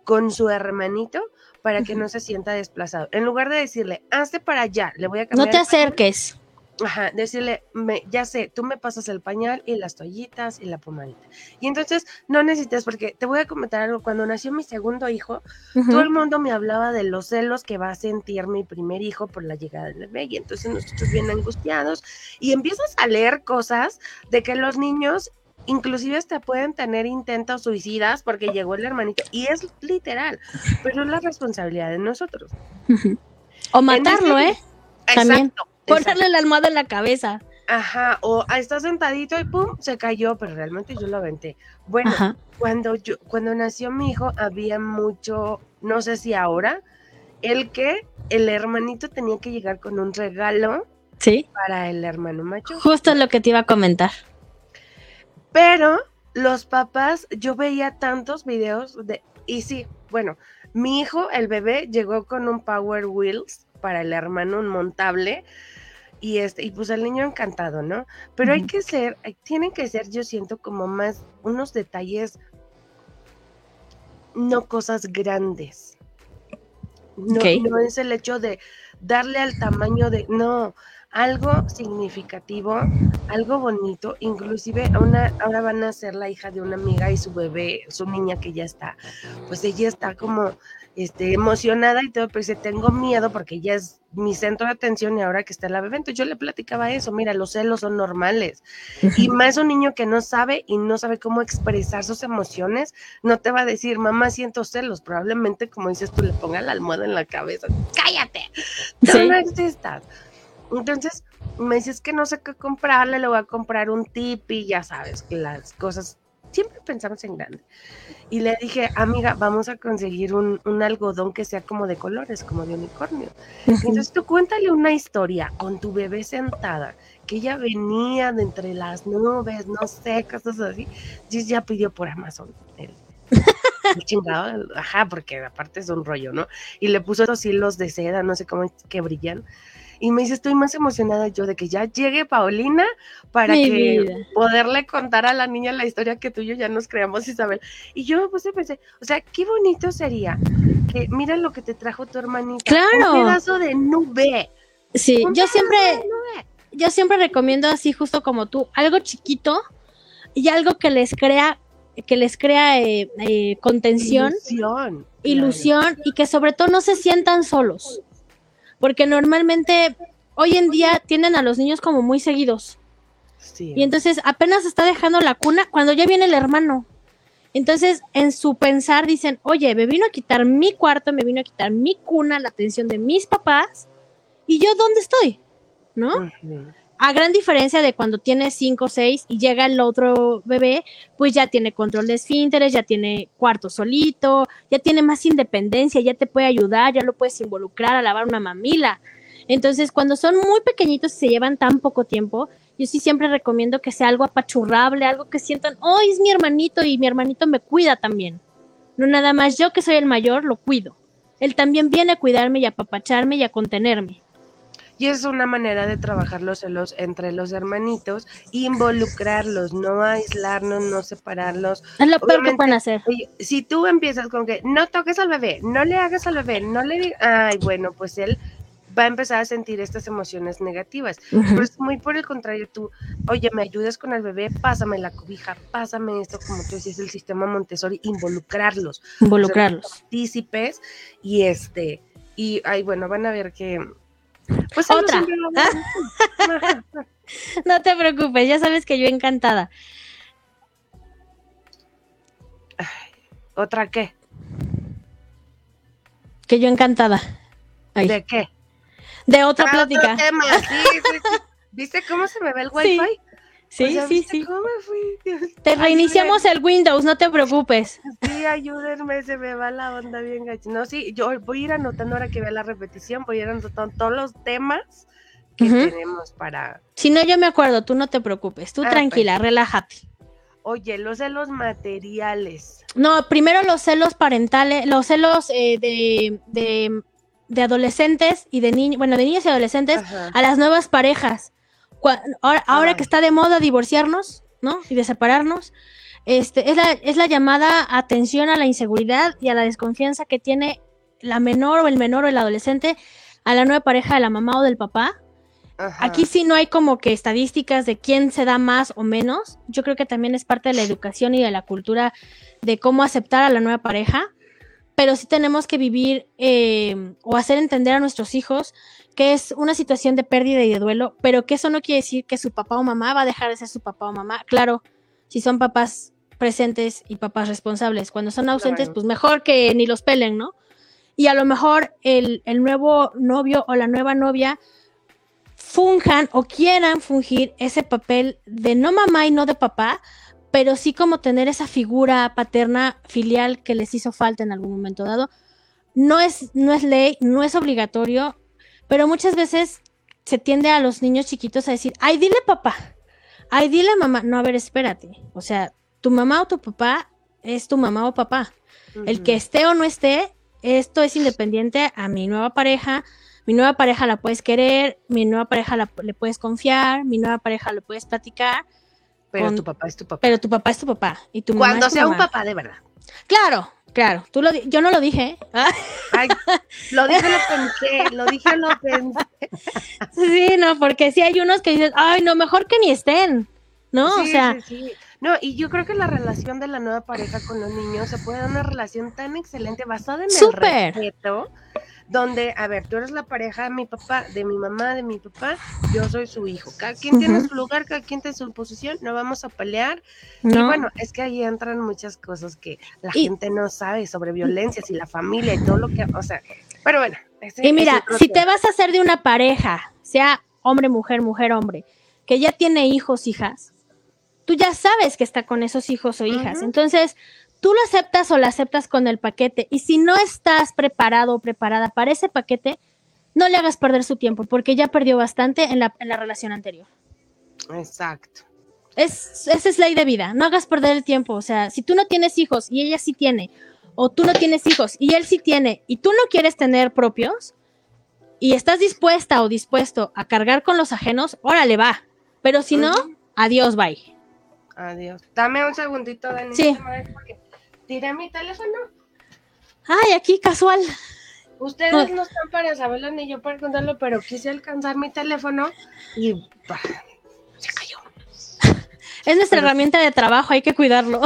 con su hermanito para que no se sienta desplazado. En lugar de decirle, hazte para allá, le voy a No cambiar. te el pañal", acerques. Ajá, decirle, me, ya sé, tú me pasas el pañal y las toallitas y la pomadita. Y entonces no necesitas, porque te voy a comentar algo, cuando nació mi segundo hijo, todo el mundo me hablaba de los celos que va a sentir mi primer hijo por la llegada del bebé. Y entonces nosotros bien angustiados y empiezas a leer cosas de que los niños inclusive hasta pueden tener intentos suicidas porque llegó el hermanito. Y es literal, pero es la responsabilidad de nosotros. O matarlo, ese- ¿eh? También. Exacto. Ponerle la almohada en la cabeza. Ajá, o ah, está sentadito y pum, se cayó, pero realmente yo lo aventé. Bueno, Ajá. cuando yo, cuando nació mi hijo, había mucho, no sé si ahora, el que el hermanito tenía que llegar con un regalo Sí. para el hermano mayor. Justo lo que te iba a comentar. Pero los papás, yo veía tantos videos de, y sí, bueno, mi hijo, el bebé, llegó con un Power Wheels para el hermano, un montable, y este, y pues el niño encantado, ¿no? Pero hay que ser, hay- tienen que ser, yo siento, como más unos detalles, no cosas grandes. No, es el hecho de darle al tamaño de, no, algo significativo, algo bonito, inclusive una, ahora van a ser la hija de una amiga y su bebé, su niña que ya está, pues ella está como este, emocionada y todo, pero dice, tengo miedo porque ella es mi centro de atención y ahora que está la bebé, entonces yo le platicaba eso, mira, los celos son normales y más un niño que no sabe y no sabe cómo expresar sus emociones, no te va a decir, mamá, siento celos, probablemente como dices tú, le ponga la almohada en la cabeza, cállate, tú Sí. no existas. Entonces me dices que no sé qué comprarle, le voy a comprar un tip y ya sabes las cosas, siempre pensamos en grande. Y le dije, amiga, vamos a conseguir un, un algodón que sea como de colores, como de unicornio. Entonces tú cuéntale una historia con tu bebé sentada, que ella venía de entre las nubes, no sé, cosas así. Y ya pidió por Amazon el, el chingado, ajá, porque aparte es un rollo, ¿no? Y le puso esos hilos de seda, no sé cómo que brillan. Y me dice, estoy más emocionada yo de que ya llegue Paulina para Mi que vida. poderle contar a la niña la historia que tú y yo ya nos creamos, Isabel. Y yo me puse a pensar, o sea, qué bonito sería que mira lo que te trajo tu hermanita. Claro. Un pedazo de nube. Sí, yo siempre, yo siempre recomiendo así justo como tú, algo chiquito y algo que les crea, que les crea eh, eh, contención, Ilusión. ilusión y que sobre todo no se sientan solos. Porque normalmente hoy en día tienen a los niños como muy seguidos. Sí. Y entonces apenas está dejando la cuna cuando ya viene el hermano. Entonces, en su pensar dicen, oye, me vino a quitar mi cuarto, me vino a quitar mi cuna, la atención de mis papás, y yo dónde estoy, ¿no? A gran diferencia de cuando tiene cinco o seis y llega el otro bebé, pues ya tiene control de esfínteres, ya tiene cuarto solito, ya tiene más independencia, ya te puede ayudar, ya lo puedes involucrar a lavar una mamila. Entonces, cuando son muy pequeñitos y se llevan tan poco tiempo, yo sí siempre recomiendo que sea algo apachurrable, algo que sientan, oh, es mi hermanito y mi hermanito me cuida también. No nada más yo que soy el mayor, lo cuido. Él también viene a cuidarme y a apapacharme y a contenerme. Y es una manera de trabajar los celos entre los hermanitos, involucrarlos, no aislarnos, no separarlos. Es lo peor que pueden hacer. Si tú empiezas con que no toques al bebé, no le hagas al bebé, no le digas, ay, bueno, pues él va a empezar a sentir estas emociones negativas. Pero es muy por el contrario, tú, oye, me ayudas con el bebé, pásame la cobija, pásame esto, como tú decías, el sistema Montessori, involucrarlos, Involucrarlos. partícipes y este, y ay, bueno, van a ver que... Pues Otra. No te preocupes, ya sabes que yo encantada. ¿Otra qué? Que yo encantada. Ay, ¿De qué? de otra Ah, otro plática. tema, sí, sí, sí. ¿Viste cómo se me ve el Sí. wifi? Sí, O sea, sí, ¿viste sí. ¿Cómo me fui? Te Ayúdenme. reiniciamos el Windows, no te preocupes. Sí, ayúdenme, se me va la onda bien gacho. No, sí, yo voy a ir anotando ahora que vea la repetición, voy a ir anotando todos los temas que tenemos para. Si no, yo me acuerdo, tú no te preocupes. Tú Ah, tranquila, relájate. Oye, los celos materiales. No, primero los celos parentales, los celos eh, de, de, de adolescentes y de niños, bueno, de niños y adolescentes Ajá. a las nuevas parejas. Ahora, ahora Ay. que está de moda divorciarnos, ¿no? Y de separarnos, este, es, la, es la llamada atención a la inseguridad y a la desconfianza que tiene la menor o el menor o el adolescente a la nueva pareja de la mamá o del papá. Ajá. Aquí sí no hay como que estadísticas de quién se da más o menos. Yo creo que también es parte de la educación y de la cultura de cómo aceptar a la nueva pareja. Pero sí tenemos que vivir eh, o hacer entender a nuestros hijos que es una situación de pérdida y de duelo, pero que eso no quiere decir que su papá o mamá va a dejar de ser su papá o mamá. Claro, si son papás presentes y papás responsables. Cuando son ausentes, pues mejor que ni los pelen, ¿no? Y a lo mejor el, el nuevo novio o la nueva novia funjan o quieran fungir ese papel de no mamá y no de papá, pero sí como tener esa figura paterna filial que les hizo falta en algún momento dado. No es, no es ley, no es obligatorio, pero muchas veces se tiende a los niños chiquitos a decir, ay, dile papá, ay, dile mamá. No, a ver, espérate. O sea, tu mamá o tu papá es tu mamá o papá. El que esté o no esté, esto es independiente a mi nueva pareja. Mi nueva pareja la puedes querer, mi nueva pareja la- le puedes confiar, mi nueva pareja le puedes platicar, Pero con- tu papá es tu papá. pero tu papá es tu papá y tu mamá Cuando es tu sea un papá de verdad. Claro, claro. Tú lo yo no lo dije. Ah, Ay, lo dije, lo pensé, lo dije, lo pensé. sí, no, porque sí hay unos que dicen, ay, no, mejor que ni estén. ¿No? o sea, sí, sí. No, y yo creo que la relación de la nueva pareja con los niños se puede dar una relación tan excelente basada en Súper. el respeto, donde, a ver, tú eres la pareja de mi papá, de mi mamá, de mi papá, yo soy su hijo. Cada quien tiene su lugar, cada quien tiene su posición, no vamos a pelear. Y no. bueno, es que ahí entran muchas cosas que la Y- gente no sabe sobre violencias y la familia y todo lo que, o sea, pero bueno. ese Y mira, si te vas a hacer de una pareja, sea hombre, mujer, mujer, hombre, que ya tiene hijos, hijas, tú ya sabes que está con esos hijos o hijas. Entonces, tú lo aceptas o lo aceptas con el paquete. Y si no estás preparado o preparada para ese paquete, no le hagas perder su tiempo, porque ya perdió bastante en la, en la relación anterior. Exacto. Es, esa es ley de vida, no hagas perder el tiempo. O sea, si tú no tienes hijos y ella sí tiene, o tú no tienes hijos y él sí tiene, y tú no quieres tener propios, y estás dispuesta o dispuesto a cargar con los ajenos, órale, va. Pero si no, adiós, bye. Adiós. Dame un segundito, Dani. Sí. porque Tiré mi teléfono. Ay, aquí casual. Ustedes No. no están para saberlo ni yo para contarlo, pero quise alcanzar mi teléfono y bah, se cayó. Es nuestra Pero- herramienta de trabajo, hay que cuidarlo.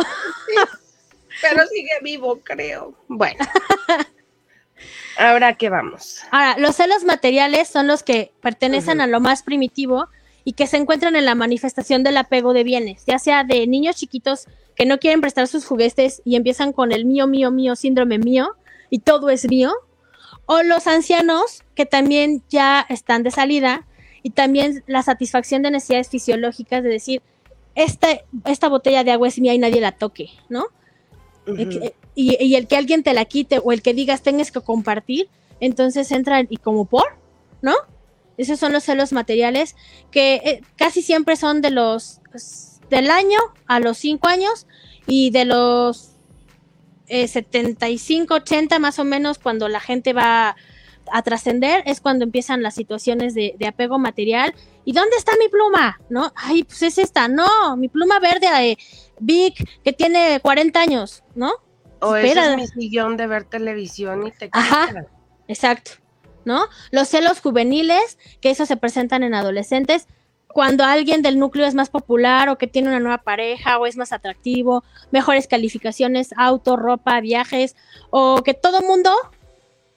Pero sigue vivo, creo. Bueno. Ahora que vamos. Ahora, los celos materiales son los que pertenecen a lo más primitivo y que se encuentran en la manifestación del apego de bienes, ya sea de niños chiquitos que no quieren prestar sus juguetes y empiezan con el mío, mío, mío, síndrome mío y todo es mío, o los ancianos que también ya están de salida y también la satisfacción de necesidades fisiológicas de decir, esta, esta botella de agua es mía y nadie la toque, ¿no? Y, y el que alguien te la quite o el que digas tengas que compartir, entonces entran y como por, ¿no? Esos son los celos materiales que eh, casi siempre son de los pues, del año a los 5 años y de los eh, 75, 80 más o menos cuando la gente va a trascender es cuando empiezan las situaciones de, de apego material. ¿Y dónde está mi pluma? ¿No? Ay, pues es esta. No, mi pluma verde eh, Big que tiene 40 años, ¿no? O ese espera. es mi sillón de ver televisión y te Ajá. quitan. Exacto, ¿no? Los celos juveniles, que eso se presentan en adolescentes, cuando alguien del núcleo es más popular o que tiene una nueva pareja o es más atractivo, mejores calificaciones, auto, ropa, viajes, o que todo mundo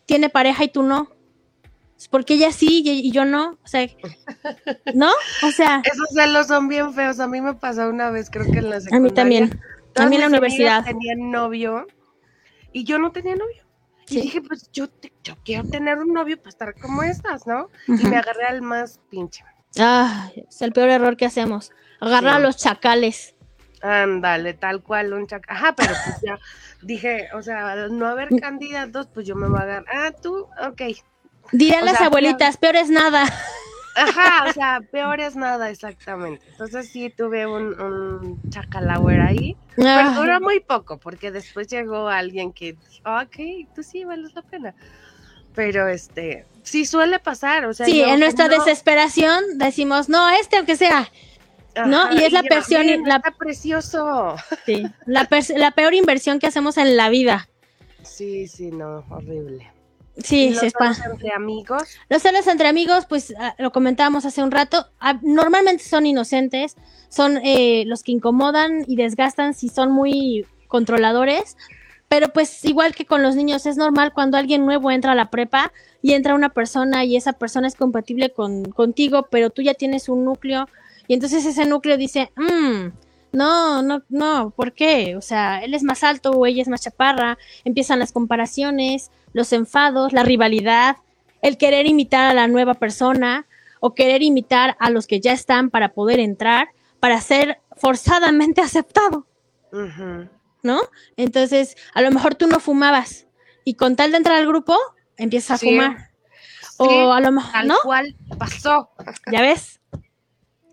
tiene pareja y tú no. Porque ella sí y, yo no, o sea, ¿no? O sea, Esos celos son bien feos. A mí me pasó una vez, creo que en la a secundaria. mí también, también en la universidad. Tenían novio y yo no tenía novio. Y dije, pues yo, te- yo quiero tener un novio para estar como estas, ¿no? Y me agarré al más pinche. Ah, es el peor error que hacemos, agarrar Sí. a los chacales. Ándale, tal cual, un chac. Ajá, pero pues ya dije, o sea, al no haber candidatos, pues yo me voy a agarrar. Ah, tú, ok. Dirán O las sea, abuelitas, peor es nada. Ajá, o sea, peor es nada, exactamente. Entonces sí tuve un, un chacalauer ahí. Pero duró muy poco, porque después llegó alguien que ok, tú sí vales la pena. Pero este, sí suele pasar, o sea. Sí, yo en nuestra no- desesperación decimos, no, este aunque sea. ¿no? Y es la "Ven, la- Está precioso. Sí, la, la peor inversión que hacemos en la vida. Sí, sí, no, horrible. Sí, ¿Y se los espa- celos entre amigos. Los celos entre amigos, pues ah, lo comentábamos hace un rato, ah, normalmente son inocentes, son eh, los que incomodan y desgastan si son muy controladores, pero pues igual que con los niños es normal cuando alguien nuevo entra a la prepa y entra una persona y esa persona es compatible con, contigo, pero tú ya tienes un núcleo y entonces ese núcleo dice, "Mm, no, no, no, ¿por qué? O sea, él es más alto o ella es más chaparra, empiezan las comparaciones, los enfados, la rivalidad, el querer imitar a la nueva persona o querer imitar a los que ya están para poder entrar, para ser forzadamente aceptado. ¿No? Entonces, a lo mejor tú no fumabas y con tal de entrar al grupo, empiezas a fumar. Sí, O a lo mejor, ¿no? cual pasó. ¿Ya ves?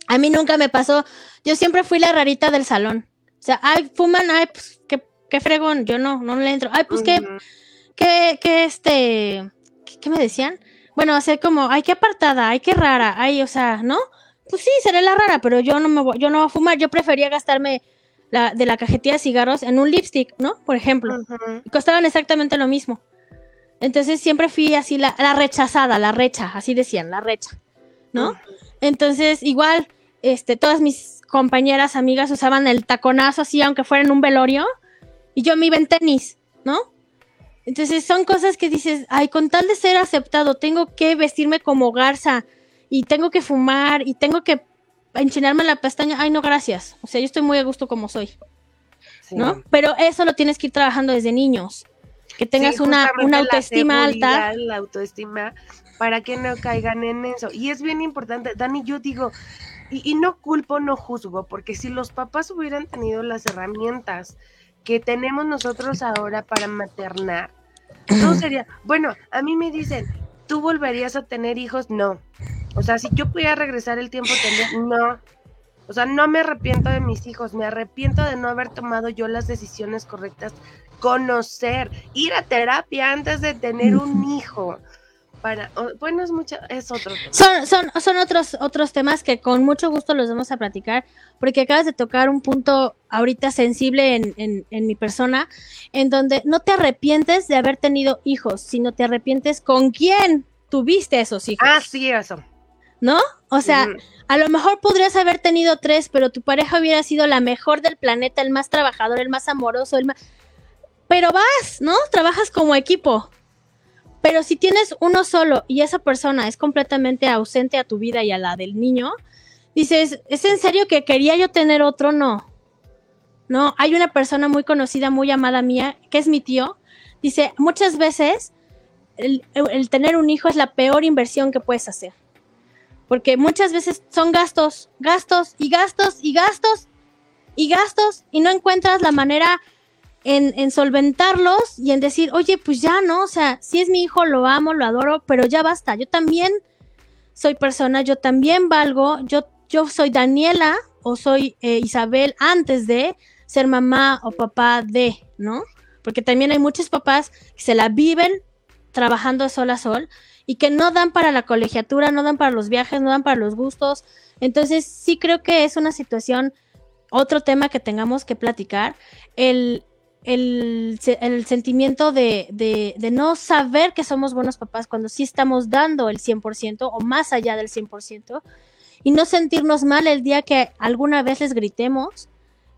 A mí nunca me pasó. Yo siempre fui la rarita del salón. O sea, ay, fuman, ay, pues qué, qué fregón. Yo no, no le entro. Ay, pues qué, qué, qué este, ¿qué, qué me decían? Bueno, hacer como, ay, qué apartada, ay, qué rara, ay, o sea, ¿no? Pues sí, seré la rara, pero yo no me voy, yo no voy a fumar. Yo prefería gastarme la, de la cajetilla de cigarros en un lipstick, ¿no? Por ejemplo. Costaban exactamente lo mismo. Entonces siempre fui así la, la rechazada, la recha, así decían, la recha, ¿no? Entonces, igual, este, todas mis compañeras, amigas usaban el taconazo así, aunque fuera en un velorio, y yo me iba en tenis, ¿no? Entonces son cosas que dices, ay, con tal de ser aceptado, tengo que vestirme como garza, y tengo que fumar, y tengo que enchinarme la pestaña, ay, no, gracias. O sea, yo estoy muy a gusto como soy. Sí. ¿no? Pero eso lo tienes que ir trabajando desde niños. Que tengas Sí, una, una autoestima alta. La autoestima, para que no caigan en eso. Y es bien importante, Dani, yo digo, y, y no culpo, no juzgo, porque si los papás hubieran tenido las herramientas que tenemos nosotros ahora para maternar, no sería, bueno, a mí me dicen, ¿tú volverías a tener hijos? No. O sea, si yo pudiera regresar el tiempo, no. O sea, no me arrepiento de mis hijos, me arrepiento de no haber tomado yo las decisiones correctas, conocer, ir a terapia antes de tener un hijo. para, bueno, es mucho, es otro tema. Son, son, son otros, otros temas que con mucho gusto los vamos a platicar, porque acabas de tocar un punto ahorita sensible en, en, en mi persona, en donde no te arrepientes de haber tenido hijos, sino te arrepientes con quién tuviste esos hijos, Ah, sí, eso. ¿No? O sea, a lo mejor podrías haber tenido tres, pero tu pareja hubiera sido la mejor del planeta, el más trabajador, el más amoroso, el más... Pero vas, ¿no? Trabajas como equipo. Pero si tienes uno solo y esa persona es completamente ausente a tu vida y a la del niño, dices, ¿es en serio que quería yo tener otro? No. No, hay una persona muy conocida, muy amada mía, que es mi tío. Dice, muchas veces el, el tener un hijo es la peor inversión que puedes hacer. Porque muchas veces son gastos, gastos y gastos y gastos y gastos y no encuentras la manera en, en solventarlos y en decir, oye, pues ya no, o sea, si es mi hijo, lo amo, lo adoro, pero ya basta, yo también soy persona, yo también valgo, yo, yo soy Daniela o soy eh, Isabel antes de ser mamá o papá de, ¿no? Porque también hay muchos papás que se la viven trabajando sol a sol y que no dan para la colegiatura, no dan para los viajes, no dan para los gustos. Entonces, sí creo que es una situación, otro tema que tengamos que platicar, el, el, el sentimiento de, de, de no saber que somos buenos papás cuando sí estamos dando el 100% o más allá del 100% y no sentirnos mal el día que alguna vez les gritemos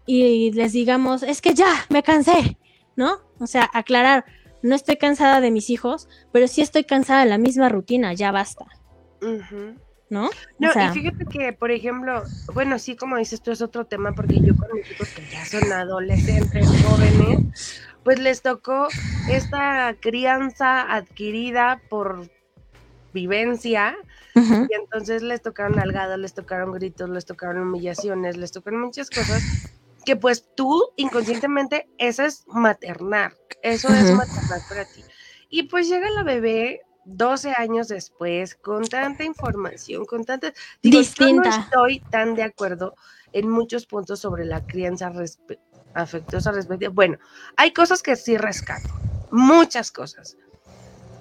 y les digamos, es que ya, me cansé, ¿no? O sea, aclarar, no estoy cansada de mis hijos, pero sí estoy cansada de la misma rutina, ya basta. ¿no? No, o sea, y fíjate que, por ejemplo, bueno, sí, como dices tú, es otro tema, porque yo con mis hijos que ya son adolescentes, jóvenes, pues les tocó esta crianza adquirida por vivencia, y entonces les tocaron algadas, les tocaron gritos, les tocaron humillaciones, les tocaron muchas cosas que pues tú inconscientemente, eso es maternar, eso es maternar para ti. Y pues llega la bebé 12 años después, con tanta información, con tanta... Digo, Yo Distinta. no estoy tan de acuerdo en muchos puntos sobre la crianza respe- afectuosa respectiva. Bueno, hay cosas que sí rescato, muchas cosas.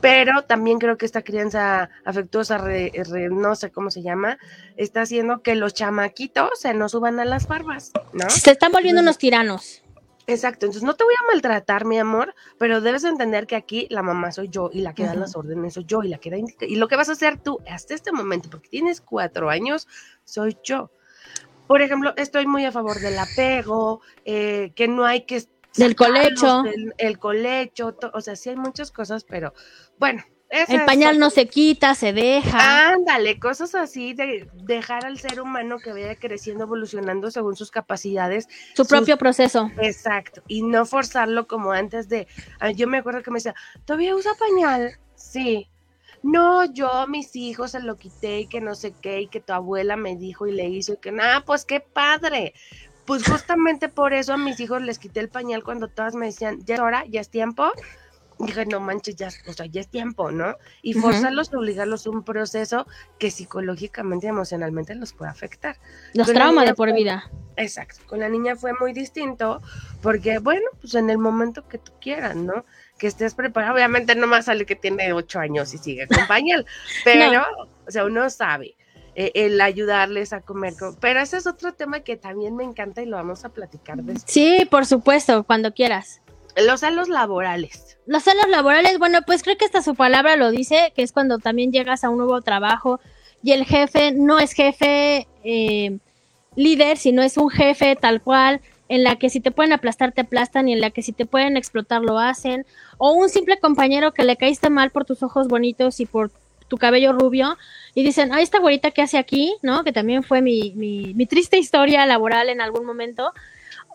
Pero también creo que esta crianza afectuosa, re- re- no sé cómo se llama, está haciendo que los chamaquitos se nos suban a las barbas, ¿no? se están volviendo unos tiranos. Exacto, entonces no te voy a maltratar, mi amor, pero debes entender que aquí la mamá soy yo y la que da Ujú. las órdenes soy yo y la que da indica- y lo que vas a hacer tú hasta este momento, porque tienes cuatro años, soy yo. Por ejemplo, estoy muy a favor del apego, eh, que no hay que Del colecho. del- el colecho, to- o sea, sí hay muchas cosas, pero bueno. El es pañal no se quita, se deja. Ándale, cosas así de dejar al ser humano que vaya creciendo, evolucionando según sus capacidades, su sus- propio proceso. Exacto, y no forzarlo como antes de, yo me acuerdo que me decía, ¿todavía usa pañal? Sí. No, yo a mis hijos se lo quité y que no sé qué, y que tu abuela me dijo y le hizo, y que nada, pues qué padre. Pues justamente por eso a mis hijos les quité el pañal cuando todas me decían, ya es hora, ya es tiempo. Dije, no manches, ya, o sea, ya es tiempo, ¿no? Y forzarlos, obligarlos a un proceso que psicológicamente y emocionalmente los puede afectar. Los Con traumas de por fue- vida. Exacto, con la niña fue muy distinto porque, bueno, pues en el momento que tú quieras, ¿no? Que estés preparado, obviamente no más sale que tiene ocho años y sigue con pañal, pero, o sea, uno sabe eh, el ayudarles a comer, pero ese es otro tema que también me encanta y lo vamos a platicar después. Sí, por supuesto, cuando quieras. Los celos laborales. Los celos laborales, bueno, pues creo que hasta su palabra lo dice, que es cuando también llegas a un nuevo trabajo y el jefe no es jefe eh, líder, sino es un jefe tal cual, en la que si te pueden aplastar, te aplastan y en la que si te pueden explotar, lo hacen. O un simple compañero que le caíste mal por tus ojos bonitos y por tu cabello rubio y dicen, ah, esta güerita que hace aquí, ¿no? Que también fue mi, mi, mi triste historia laboral en algún momento.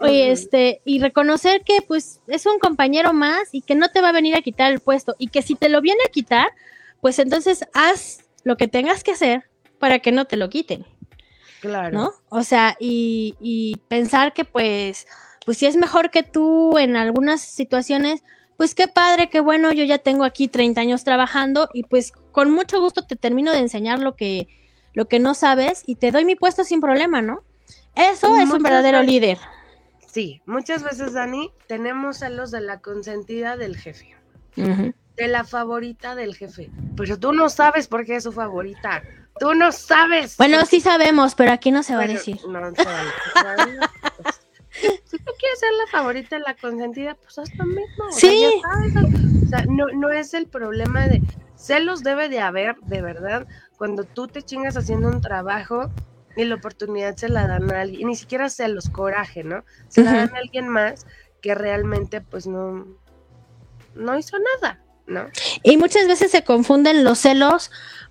Y, este, y reconocer que pues es un compañero más y que no te va a venir a quitar el puesto y que si te lo viene a quitar, pues entonces haz lo que tengas que hacer para que no te lo quiten, Claro. ¿no? O sea, y, y pensar que pues, pues si es mejor que tú en algunas situaciones, pues qué padre, qué bueno, yo ya tengo aquí 30 años trabajando y pues con mucho gusto te termino de enseñar lo que, lo que no sabes y te doy mi puesto sin problema, ¿no? Eso es un verdadero veces- líder. Sí, muchas veces, Dani, tenemos celos de la consentida del jefe. De la favorita del jefe. Pero tú no sabes por qué es su favorita. Tú no sabes. Bueno, sí sabemos, pero aquí no se va a decir. No, se vale. Pues, Si tú quieres ser la favorita, la consentida, pues haz lo mismo. o sea, Sí. ya sabes, o sea, no, no es el problema de celos debe de haber, de verdad, cuando tú te chingas haciendo un trabajo y la oportunidad se la dan a alguien, y ni siquiera celos, coraje, ¿no? Se la dan a alguien más que realmente pues no, no hizo nada, ¿no? Y muchas veces se confunden los celos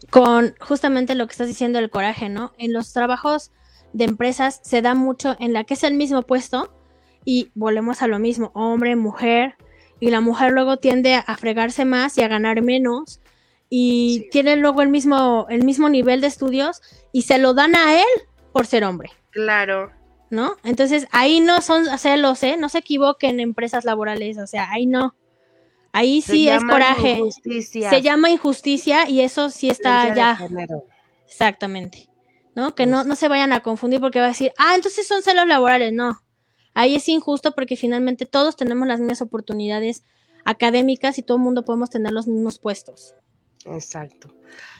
con justamente lo que estás diciendo, el coraje, ¿no? En los trabajos de empresas se da mucho en la que es el mismo puesto y volvemos a lo mismo, hombre, mujer, y la mujer luego tiende a fregarse más y a ganar menos y Sí. tiene luego el mismo, el mismo nivel de estudios y se lo dan a él por ser hombre. Claro. ¿no? Entonces ahí no son celos, ¿eh? No se equivoquen en empresas laborales, o sea, ahí no. Ahí se sí es coraje. injusticia, Se llama injusticia y eso sí está ya, exactamente. ¿No? Que no, no se vayan a confundir porque va a decir, ah, entonces son celos laborales. No. Ahí es injusto porque finalmente todos tenemos las mismas oportunidades académicas y todo el mundo podemos tener los mismos puestos. Exacto.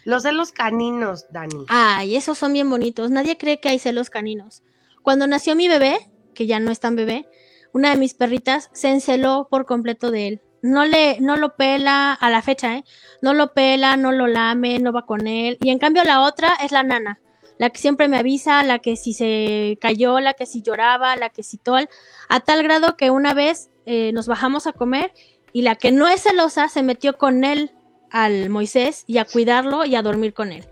Los celos caninos, Dani. Ay, esos son bien bonitos. Nadie cree que hay celos caninos. Cuando nació mi bebé, que ya no es tan bebé, una de mis perritas se enceló por completo de él. No le, no lo pela a la fecha, ¿eh? No lo pela, no lo lame, no va con él. Y en cambio la otra es la nana, la que siempre me avisa, la que si se cayó, la que si lloraba, la que si tol, a tal grado que una vez eh, nos bajamos a comer y la que no es celosa se metió con él al Moisés y a cuidarlo y a dormir con él.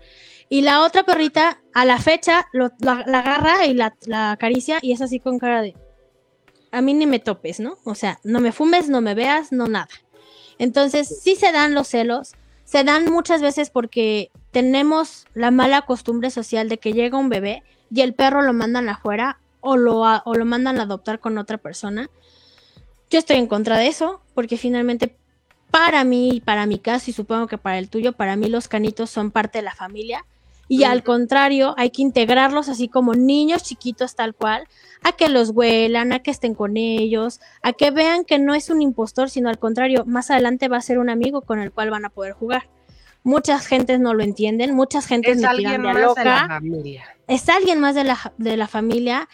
Y la otra perrita, a la fecha, la, agarra y la, la acaricia y es así con cara de, a mí ni me topes, ¿no? O sea, no me fumes, no me veas, no nada. Entonces, sí se dan los celos, se dan muchas veces porque tenemos la mala costumbre social de que llega un bebé y el perro lo mandan afuera o lo, o lo mandan a adoptar con otra persona. Yo estoy en contra de eso porque finalmente para mí y para mi caso y supongo que para el tuyo, para mí los canitos son parte de la familia y al contrario hay que integrarlos así como niños chiquitos tal cual, a que los huelan, a que estén con ellos, a que vean que no es un impostor, sino al contrario, más adelante va a ser un amigo con el cual van a poder jugar. Muchas gentes no lo entienden, muchas gentes Es me alguien de la familia. es alguien más de la, de la familia.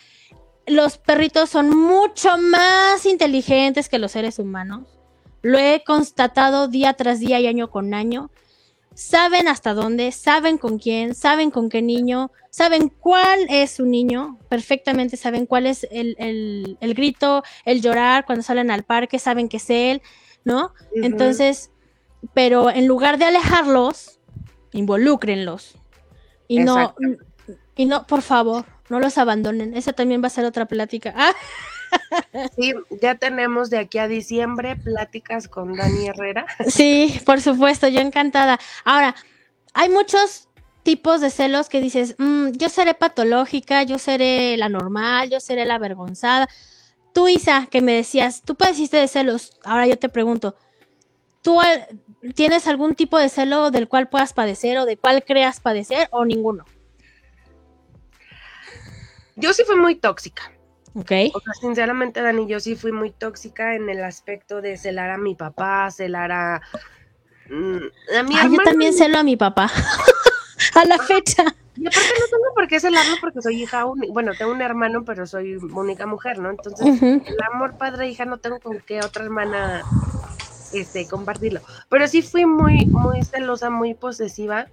Los perritos son mucho más inteligentes que los seres humanos. Lo he constatado día tras día y año con año. Saben hasta dónde, saben con quién, saben con qué niño, saben cuál es su niño, perfectamente saben cuál es el, el- el grito, el llorar cuando salen al parque, saben que es él, ¿no? Entonces, pero en lugar de alejarlos, involúcrenlos. Y no, y no, por favor, no los abandonen. Esa también va a ser otra plática. Ah, Sí, ya tenemos de aquí a diciembre pláticas con Dani Herrera. sí, por supuesto, yo encantada. Ahora, hay muchos tipos de celos que dices, "Mm, yo seré patológica, yo seré la normal, yo seré la avergonzada. Tú, Isa, que me decías, tú padeciste de celos. Ahora yo te pregunto, ¿tú tienes algún tipo de celo del cual puedas padecer o de cuál creas padecer o ninguno? Yo sí fui muy tóxica. ¿Ok? O sea, sinceramente, Dani, yo sí fui muy tóxica en el aspecto de celar a mi papá, celar a, mm, a mi Ah, yo también celo a mi papá. a la fecha. Y aparte no tengo por qué celarlo porque soy hija única. Bueno, tengo un hermano, pero soy única mujer, ¿no? Entonces, el amor padre-hija no tengo con qué otra hermana este, compartirlo. Pero sí fui muy, muy celosa, muy posesiva.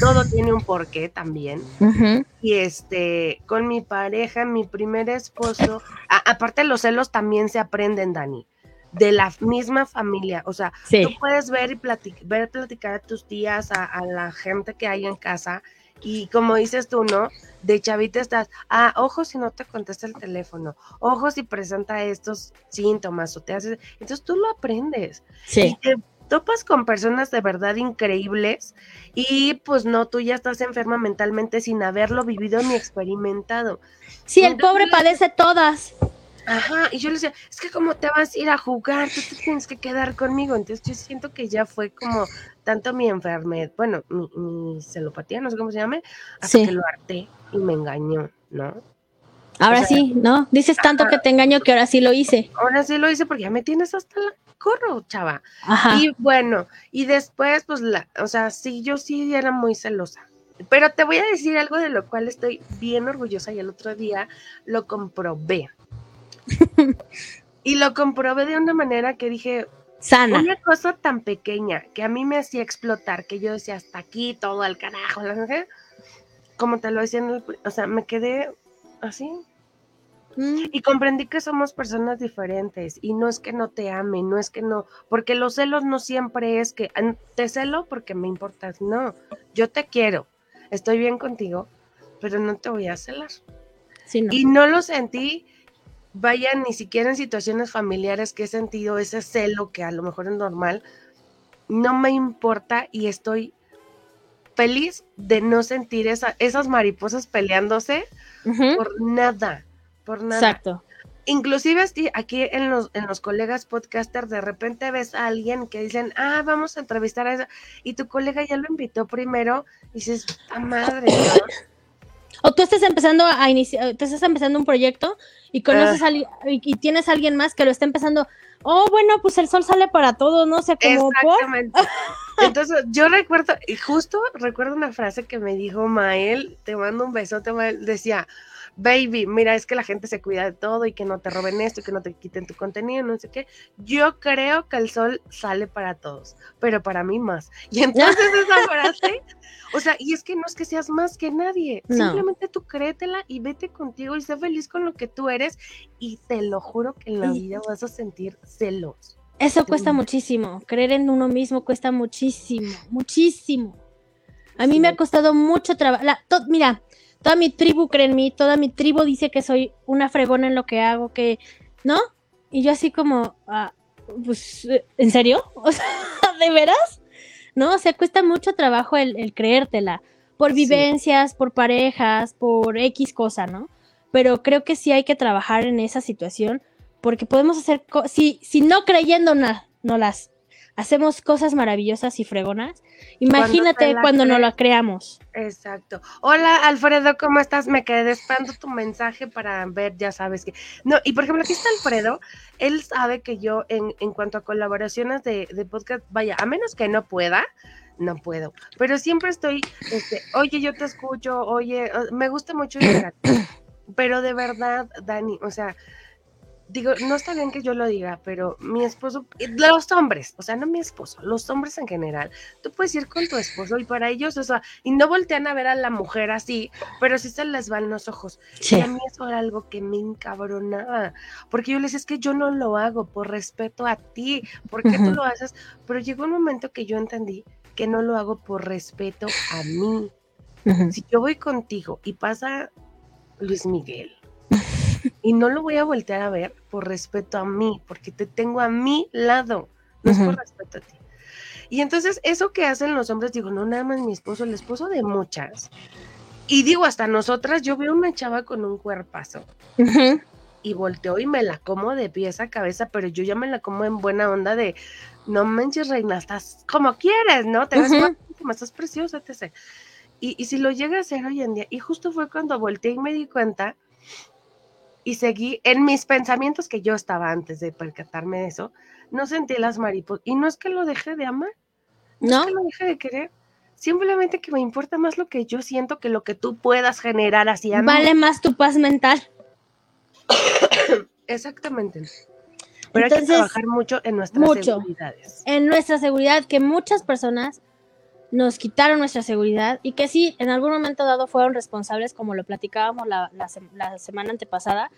Todo tiene un porqué también. Y este, con mi pareja, mi primer esposo, a- aparte los celos también se aprenden, Dani, de la misma familia. O sea, Sí. tú puedes ver y platic- ver platicar a tus tías, a, a la gente que hay en casa, y como dices tú, ¿no? De chavita estás, ah, ojo si no te contesta el teléfono, ojo si presenta estos síntomas o te haces. Entonces tú lo aprendes. Sí. Y te topas con personas de verdad increíbles y pues no, tú ya estás enferma mentalmente sin haberlo vivido ni experimentado. Sí, el pobre padece todas. Ajá, y yo le decía, es que como te vas a ir a jugar, tú te tienes que quedar conmigo. Entonces yo siento que ya fue como tanto mi enfermedad, bueno, mi, mi celopatía, no sé cómo se llame, hasta Sí. que lo harté y me engañó, ¿no? Ahora O sea, sí, ¿no? Dices tanto que te engaño que ahora sí lo hice. Ahora sí lo hice porque ya me tienes hasta la corro, chava. Ajá. Y bueno, y después, pues, la, o sea, sí, yo sí era muy celosa. Pero te voy a decir algo de lo cual estoy bien orgullosa y el otro día lo comprobé. y lo comprobé de una manera que dije, Sana. una cosa tan pequeña que a mí me hacía explotar, que yo decía hasta aquí, todo al carajo, como te lo decía, en el pri- o sea, me quedé así. Mm, Y comprendí que somos personas diferentes y no es que no te ame, no es que no, porque los celos no siempre es que "Ah, te celo porque me importas, no, yo te quiero, estoy bien contigo, pero no te voy a celar. sí, no. Y no lo sentí, vaya, ni siquiera en situaciones familiares que he sentido ese celo que a lo mejor es normal, no me importa y estoy feliz de no sentir esa, esas mariposas peleándose por nada, por nada. Exacto. Inclusive aquí en los, en los colegas podcasters de repente ves a alguien que dicen, ah, vamos a entrevistar a esa, y tu colega ya lo invitó primero, y dices, ¡a madre! ¿no?". O tú estás empezando a iniciar, tú estás empezando un proyecto y conoces Ah. a alguien y, y tienes a alguien más que lo está empezando. Oh, bueno, pues el sol sale para todos, ¿no? O sea, como por. Exactamente. Entonces, yo recuerdo, y justo recuerdo una frase que me dijo Mael, te mando un besote, Mael, decía, baby, mira, es que la gente se cuida de todo y que no te roben esto y que no te quiten tu contenido, no sé qué. Yo creo que el sol sale para todos, pero para mí más. Y entonces esa frase, o sea, y es que no es que seas más que nadie, No. simplemente tú créetela y vete contigo y sé feliz con lo que tú eres y te lo juro que en la vida vas a sentir celos. Eso cuesta muchísimo. Creer en uno mismo cuesta muchísimo, muchísimo. A mí me ha costado mucho trabajo. Mira, toda mi tribu cree en mí, toda mi tribu dice que soy una fregona en lo que hago, que, ¿no? Y yo así como, ah, pues, eh, ¿en serio? O sea, ¿de veras? ¿No? O sea, cuesta mucho trabajo el, el creértela. Por Sí. vivencias, por parejas, por X cosa, ¿no? Pero creo que sí hay que trabajar en esa situación porque podemos hacer, si, si no creyendo na- no las hacemos cosas maravillosas y fregonas, imagínate cuando no la creamos. Exacto. Hola Alfredo, ¿cómo estás? Me quedé esperando tu mensaje para ver, ya sabes que. No, y por ejemplo, aquí está Alfredo. Él sabe que yo, en, en cuanto a colaboraciones de, de podcast, vaya, a menos que no pueda, no puedo. Pero siempre estoy, este, oye, yo te escucho, oye, me gusta mucho llegar. Pero de verdad, Dani, o sea, digo, no está bien que yo lo diga, pero mi esposo, los hombres, o sea, no mi esposo, los hombres en general, tú puedes ir con tu esposo y para ellos, o sea, y no voltean a ver a la mujer así, pero sí se les van los ojos. Y a mí eso era algo que me encabronaba, porque yo les decía, es que yo no lo hago por respeto a ti, ¿por qué tú Ujú. lo haces? Pero llegó un momento que yo entendí que no lo hago por respeto a mí. Si yo voy contigo y pasa Luis Miguel, y no lo voy a voltear a ver por respeto a mí, porque te tengo a mi lado, no es por respeto a ti. Y entonces eso que hacen los hombres, digo, no nada más mi esposo, el esposo de muchas. Y digo, hasta nosotras, yo veo una chava con un cuerpazo Ujú. y volteo y me la como de pies a cabeza, pero yo ya me la como en buena onda de, no manches, reina, estás como quieres, ¿no? Te ves Ujú. guapísima, estás preciosa, etc. Y, y si lo llega a hacer hoy en día, y justo fue cuando volteé y me di cuenta y seguí en mis pensamientos que yo estaba antes de percatarme de eso, no sentí las mariposas. Y no es que lo deje de amar, no, ¿No? es que lo deje de querer, simplemente que me importa más lo que yo siento que lo que tú puedas generar hacia mí. Vale más tu paz mental. Exactamente. Pero hay que trabajar mucho en nuestras mucho. seguridades. en nuestra seguridad, que muchas personas nos quitaron nuestra seguridad y que sí, en algún momento dado fueron responsables, como lo platicábamos la, la sem- la semana antepasada,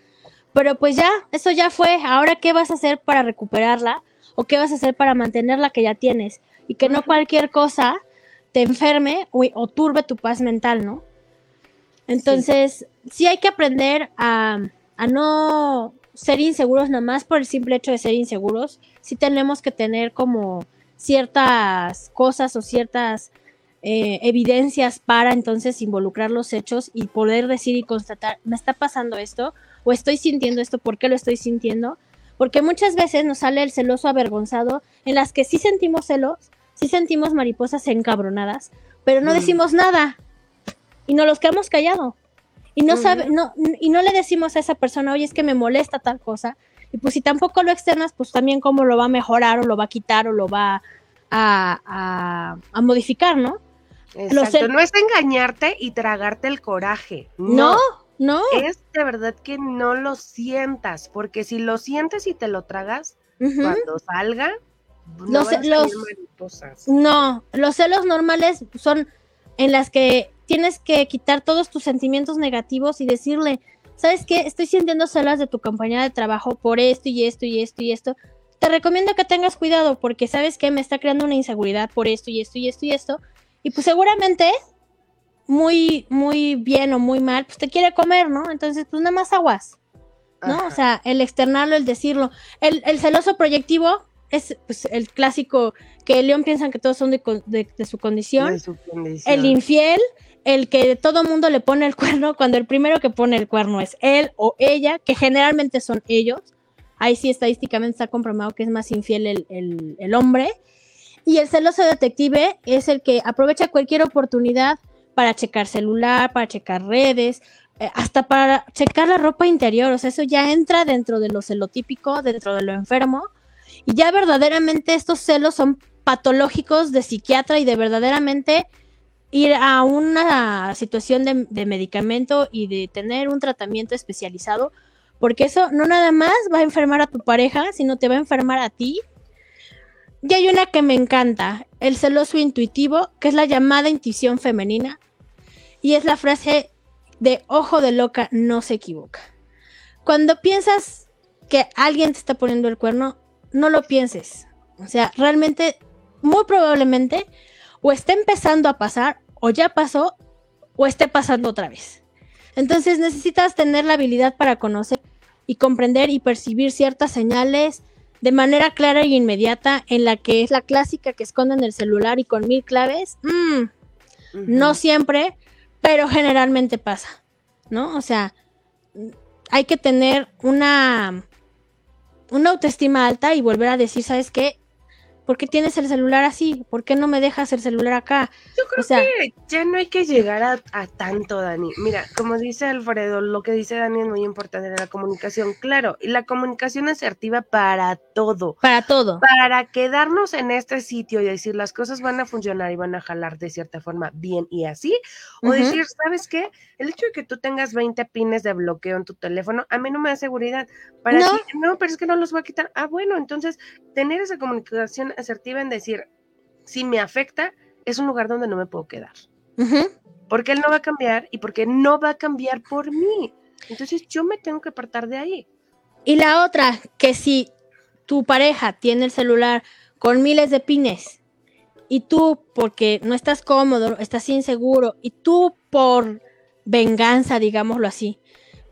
pero pues ya, eso ya fue, ahora qué vas a hacer para recuperarla o qué vas a hacer para mantener la que ya tienes y que no cualquier cosa te enferme o, o turbe tu paz mental, ¿no? Entonces, sí, hay que aprender a, a no ser inseguros nada más por el simple hecho de ser inseguros. Sí tenemos que tener como ciertas cosas o ciertas eh, evidencias para entonces involucrar los hechos y poder decir y constatar, me está pasando esto o estoy sintiendo esto, ¿por qué lo estoy sintiendo? Porque muchas veces nos sale el celoso avergonzado en las que sí sentimos celos, sí sentimos mariposas encabronadas, pero no Mm. decimos nada y nos los quedamos callados. Y no sabe, no, y no le decimos a esa persona, oye, es que me molesta tal cosa. Y pues si tampoco lo externas, pues también cómo lo va a mejorar o lo va a quitar o lo va a, a, a modificar, ¿no? Exacto. No es engañarte y tragarte el coraje. No, No. no. Es de verdad que no lo sientas, porque si lo sientes y te lo tragas, cuando salga, no Los- los- mariposas. No, los celos normales son en las que tienes que quitar todos tus sentimientos negativos y decirle, ¿sabes qué? Estoy sintiendo celos de tu compañera de trabajo por esto y esto y esto y esto. Te recomiendo que tengas cuidado porque sabes que me está creando una inseguridad por esto y esto y esto y esto. Y pues seguramente muy, muy bien o muy mal, pues te quiere comer, ¿no? Entonces, pues nada más aguas. ¿no? Ajá. O sea, el externarlo, el decirlo. El, el celoso proyectivo es pues, el clásico que León piensan que todos son de, de- de su condición. De su condición. El infiel, el que todo mundo le pone el cuerno, cuando el primero que pone el cuerno es él o ella, que generalmente son ellos. Ahí sí estadísticamente está comprobado que es más infiel el, el- el hombre. Y el celoso detective es el que aprovecha cualquier oportunidad para checar celular, para checar redes, eh, hasta para checar la ropa interior. O sea, eso ya entra dentro de lo celotípico, dentro de lo enfermo. Y ya verdaderamente estos celos son patológicos de psiquiatra y de verdaderamente ir a una situación de, medicamento y de tener un tratamiento especializado, porque eso no nada más va a enfermar a tu pareja, sino te va a enfermar a ti. Y hay una que me encanta, el celoso intuitivo, que es la llamada intuición femenina, y es la frase de ojo de loca no se equivoca. Cuando piensas que alguien te está poniendo el cuerno, no lo pienses. O sea, realmente, muy probablemente, o está empezando a pasar, o ya pasó, o esté pasando otra vez. Entonces necesitas tener la habilidad para conocer y comprender y percibir ciertas señales de manera clara y inmediata en la que es la clásica que esconden el celular y con mil claves. Mm, no siempre, pero generalmente pasa, ¿no? O sea, hay que tener una, una autoestima alta y volver a decir, ¿sabes qué? ¿Por qué tienes el celular así? ¿Por qué no me dejas el celular acá? Yo creo o sea- que ya no hay que llegar a, a tanto, Dani. Mira, como dice Alfredo, lo que dice Dani es muy importante de la comunicación. Claro, y la comunicación asertiva para todo. Para todo. Para quedarnos en este sitio y decir las cosas van a funcionar y van a jalar de cierta forma bien y así. O decir, ¿sabes qué? El hecho de que tú tengas 20 pines de bloqueo en tu teléfono, a mí no me da seguridad. Para No. ti, no, pero es que no los voy a quitar. Ah, bueno, entonces tener esa comunicación asertiva en decir, si me afecta, es un lugar donde no me puedo quedar. Porque él no va a cambiar y porque no va a cambiar por mí. Entonces yo me tengo que apartar de ahí. Y la otra, que si tu pareja tiene el celular con miles de pines y tú, porque no estás cómodo, estás inseguro, y tú por venganza, digámoslo así,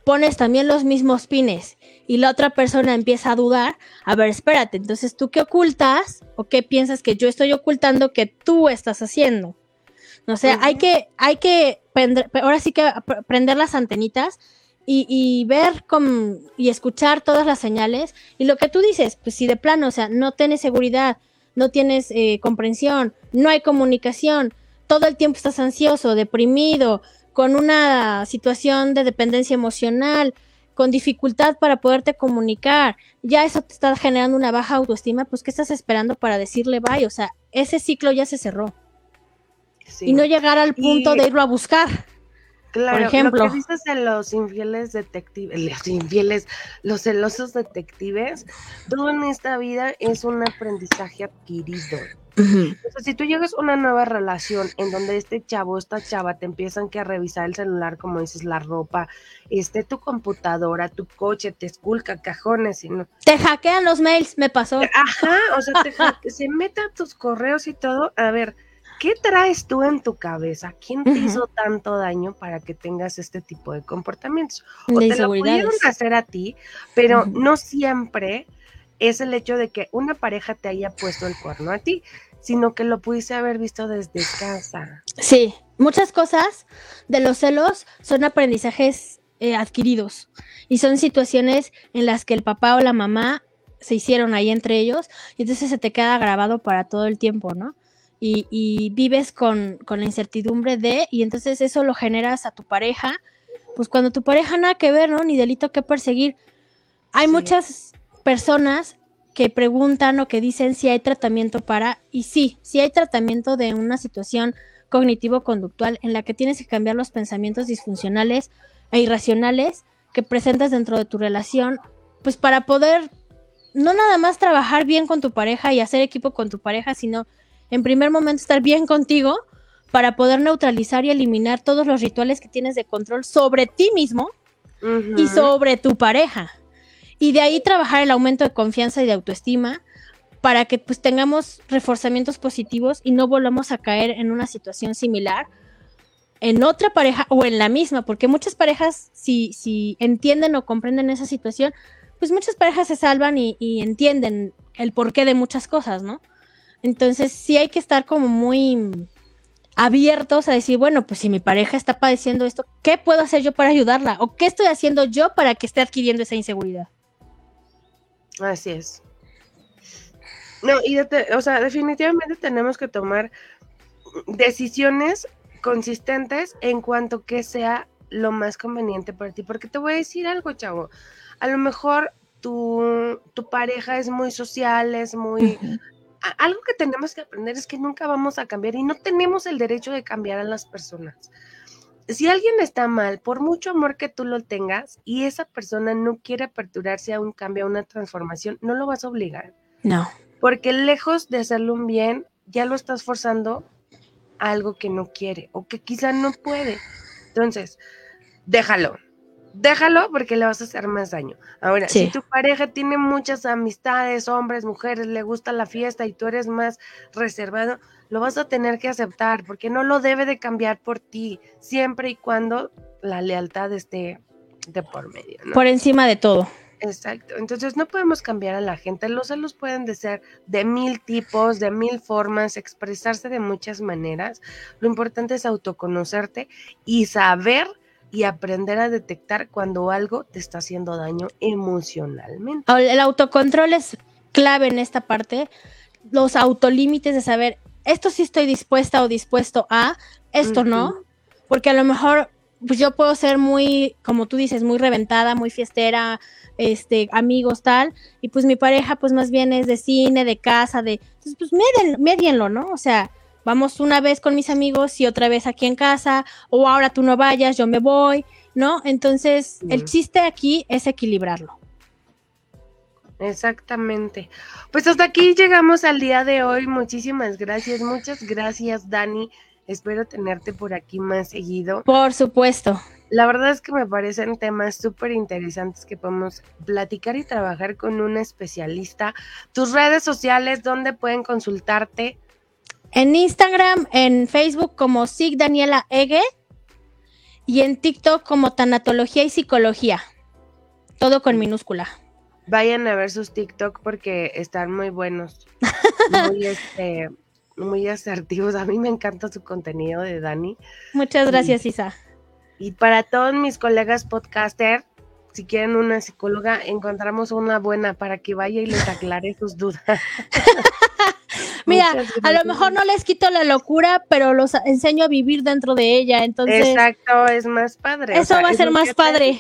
pones también los mismos pines y la otra persona empieza a dudar, a ver, espérate, entonces tú qué ocultas o qué piensas que yo estoy ocultando que tú estás haciendo. O sea, hay que, hay que prender, ahora sí que pr- prender las antenitas y, y ver con, y escuchar todas las señales. Y lo que tú dices, pues si de plano, o sea, no tienes seguridad, no tienes eh, comprensión, no hay comunicación, todo el tiempo estás ansioso, deprimido, con una situación de dependencia emocional, con dificultad para poderte comunicar, ya eso te está generando una baja autoestima, pues ¿qué estás esperando para decirle bye? O sea, ese ciclo ya se cerró. Sí. Y no llegar al punto Y- de irlo a buscar. Claro, ejemplo. lo que dices de los infieles detectives, los infieles, los celosos detectives, todo en esta vida es un aprendizaje adquirido. O sea, si tú llegas a una nueva relación en donde este chavo, esta chava te empiezan que a revisar el celular, como dices, la ropa, este, tu computadora, tu coche, te esculca cajones y no. Te hackean los mails, me pasó. Ajá, o sea, te se meta tus correos y todo. A ver, ¿qué traes tú en tu cabeza? ¿Quién te hizo tanto daño para que tengas este tipo de comportamientos? De o te lo pudieron hacer a ti, pero no siempre es el hecho de que una pareja te haya puesto el cuerno a ti, sino que lo pudiste haber visto desde casa. Sí, muchas cosas de los celos son aprendizajes eh, adquiridos y son situaciones en las que el papá o la mamá se hicieron ahí entre ellos y entonces se te queda grabado para todo el tiempo, ¿no? Y, y vives con, con la incertidumbre de, y entonces eso lo generas a tu pareja, pues cuando tu pareja nada que ver, ¿no? Ni delito que perseguir. Hay Sí. muchas personas que preguntan o que dicen si hay tratamiento para, y sí, sí hay tratamiento de una situación cognitivo-conductual en la que tienes que cambiar los pensamientos disfuncionales e irracionales que presentas dentro de tu relación, pues para poder no nada más trabajar bien con tu pareja y hacer equipo con tu pareja, sino en primer momento estar bien contigo para poder neutralizar y eliminar todos los rituales que tienes de control sobre ti mismo y sobre tu pareja. Y de ahí trabajar el aumento de confianza y de autoestima para que pues tengamos reforzamientos positivos y no volvamos a caer en una situación similar en otra pareja o en la misma, porque muchas parejas si, si entienden o comprenden esa situación, pues muchas parejas se salvan y, y entienden el porqué de muchas cosas, ¿no? Entonces sí hay que estar como muy abiertos a decir, bueno, pues si mi pareja está padeciendo esto, ¿qué puedo hacer yo para ayudarla? ¿O qué estoy haciendo yo para que esté adquiriendo esa inseguridad? Así es. No, y o sea, definitivamente tenemos que tomar decisiones consistentes en cuanto que sea lo más conveniente para ti. Porque te voy a decir algo, chavo. A lo mejor tu, tu pareja es muy social, es muy algo que tenemos que aprender es que nunca vamos a cambiar y no tenemos el derecho de cambiar a las personas. Si alguien está mal, por mucho amor que tú lo tengas y esa persona no quiere aperturarse a un cambio, a una transformación, no lo vas a obligar. No. Porque lejos de hacerle un bien, ya lo estás forzando a algo que no quiere o que quizá no puede. Entonces, déjalo, déjalo porque le vas a hacer más daño. Ahora, si tu pareja tiene muchas amistades, hombres, mujeres, le gusta la fiesta y tú eres más reservado, lo vas a tener que aceptar porque no lo debe de cambiar por ti, siempre y cuando la lealtad esté de por medio. Por encima de todo. Exacto. Entonces no podemos cambiar a la gente. Los celos pueden de ser de mil tipos, de mil formas, expresarse de muchas maneras. Lo importante es autoconocerte y saber y aprender a detectar cuando algo te está haciendo daño emocionalmente. El autocontrol es clave en esta parte, los autolímites de saber, esto sí estoy dispuesta o dispuesto a, esto no, porque a lo mejor pues yo puedo ser muy, como tú dices, muy reventada, muy fiestera, este, amigos, tal, y pues mi pareja pues más bien es de cine, de casa, de, entonces pues medienlo, ¿no? O sea, vamos una vez con mis amigos y otra vez aquí en casa, o ahora tú no vayas, yo me voy, ¿no? Entonces, el chiste aquí es equilibrarlo. Exactamente. Pues hasta aquí llegamos al día de hoy. Muchísimas gracias, muchas gracias, Dani. Espero tenerte por aquí más seguido. Por supuesto. La verdad es que me parecen temas súper interesantes que podemos platicar y trabajar con un especialista. Tus redes sociales, ¿dónde pueden consultarte? En Instagram, en Facebook como Sig Daniela Ege y en TikTok como Tanatología y Psicología. Todo con minúscula. Vayan a ver sus TikTok porque están muy buenos. muy, este, muy asertivos. A mí me encanta su contenido de Dani. Muchas gracias, Isa. Y para todos mis colegas podcaster, si quieren una psicóloga, encontramos una buena para que vaya y les aclare sus dudas. Mira, a lo mejor no les quito la locura, pero los enseño a vivir dentro de ella, entonces. Exacto, es más padre. Eso va a ser más padre.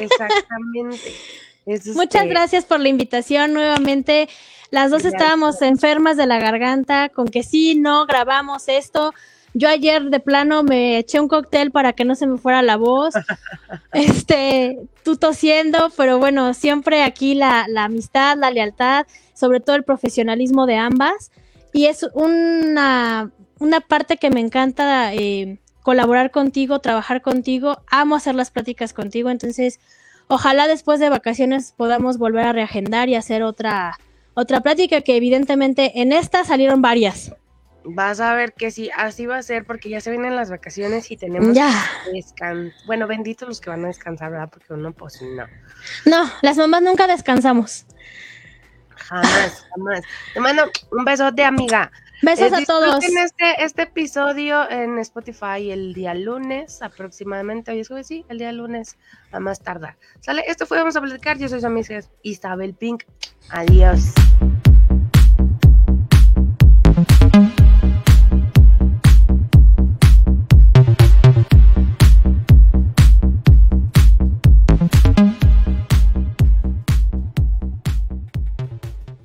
Exactamente. Muchas este gracias por la invitación nuevamente. Las dos estábamos enfermas de la garganta, con que sí, no, grabamos esto. Yo ayer de plano me eché un cóctel para que no se me fuera la voz. este, tú tosiendo, pero bueno, siempre aquí la, la amistad, la lealtad, sobre todo el profesionalismo de ambas. Y es una, una parte que me encanta eh, colaborar contigo, trabajar contigo. Amo hacer las pláticas contigo. Entonces, ojalá después de vacaciones podamos volver a reagendar y hacer otra, otra plática que evidentemente en esta salieron varias. Vas a ver que sí, así va a ser porque ya se vienen las vacaciones y tenemos ya. Bueno, benditos los que van a descansar, ¿verdad? Porque uno pues no. No, las mamás nunca descansamos. Jamás, jamás. Te mando un besote, amiga. Besos a eh, todos. Este, este, episodio en Spotify el día lunes, aproximadamente. Hoy es jueves, sí, el día lunes, a más tardar. Sale, esto fue Vamos a Platicar. Yo soy su amiga Isabel Pink. Adiós.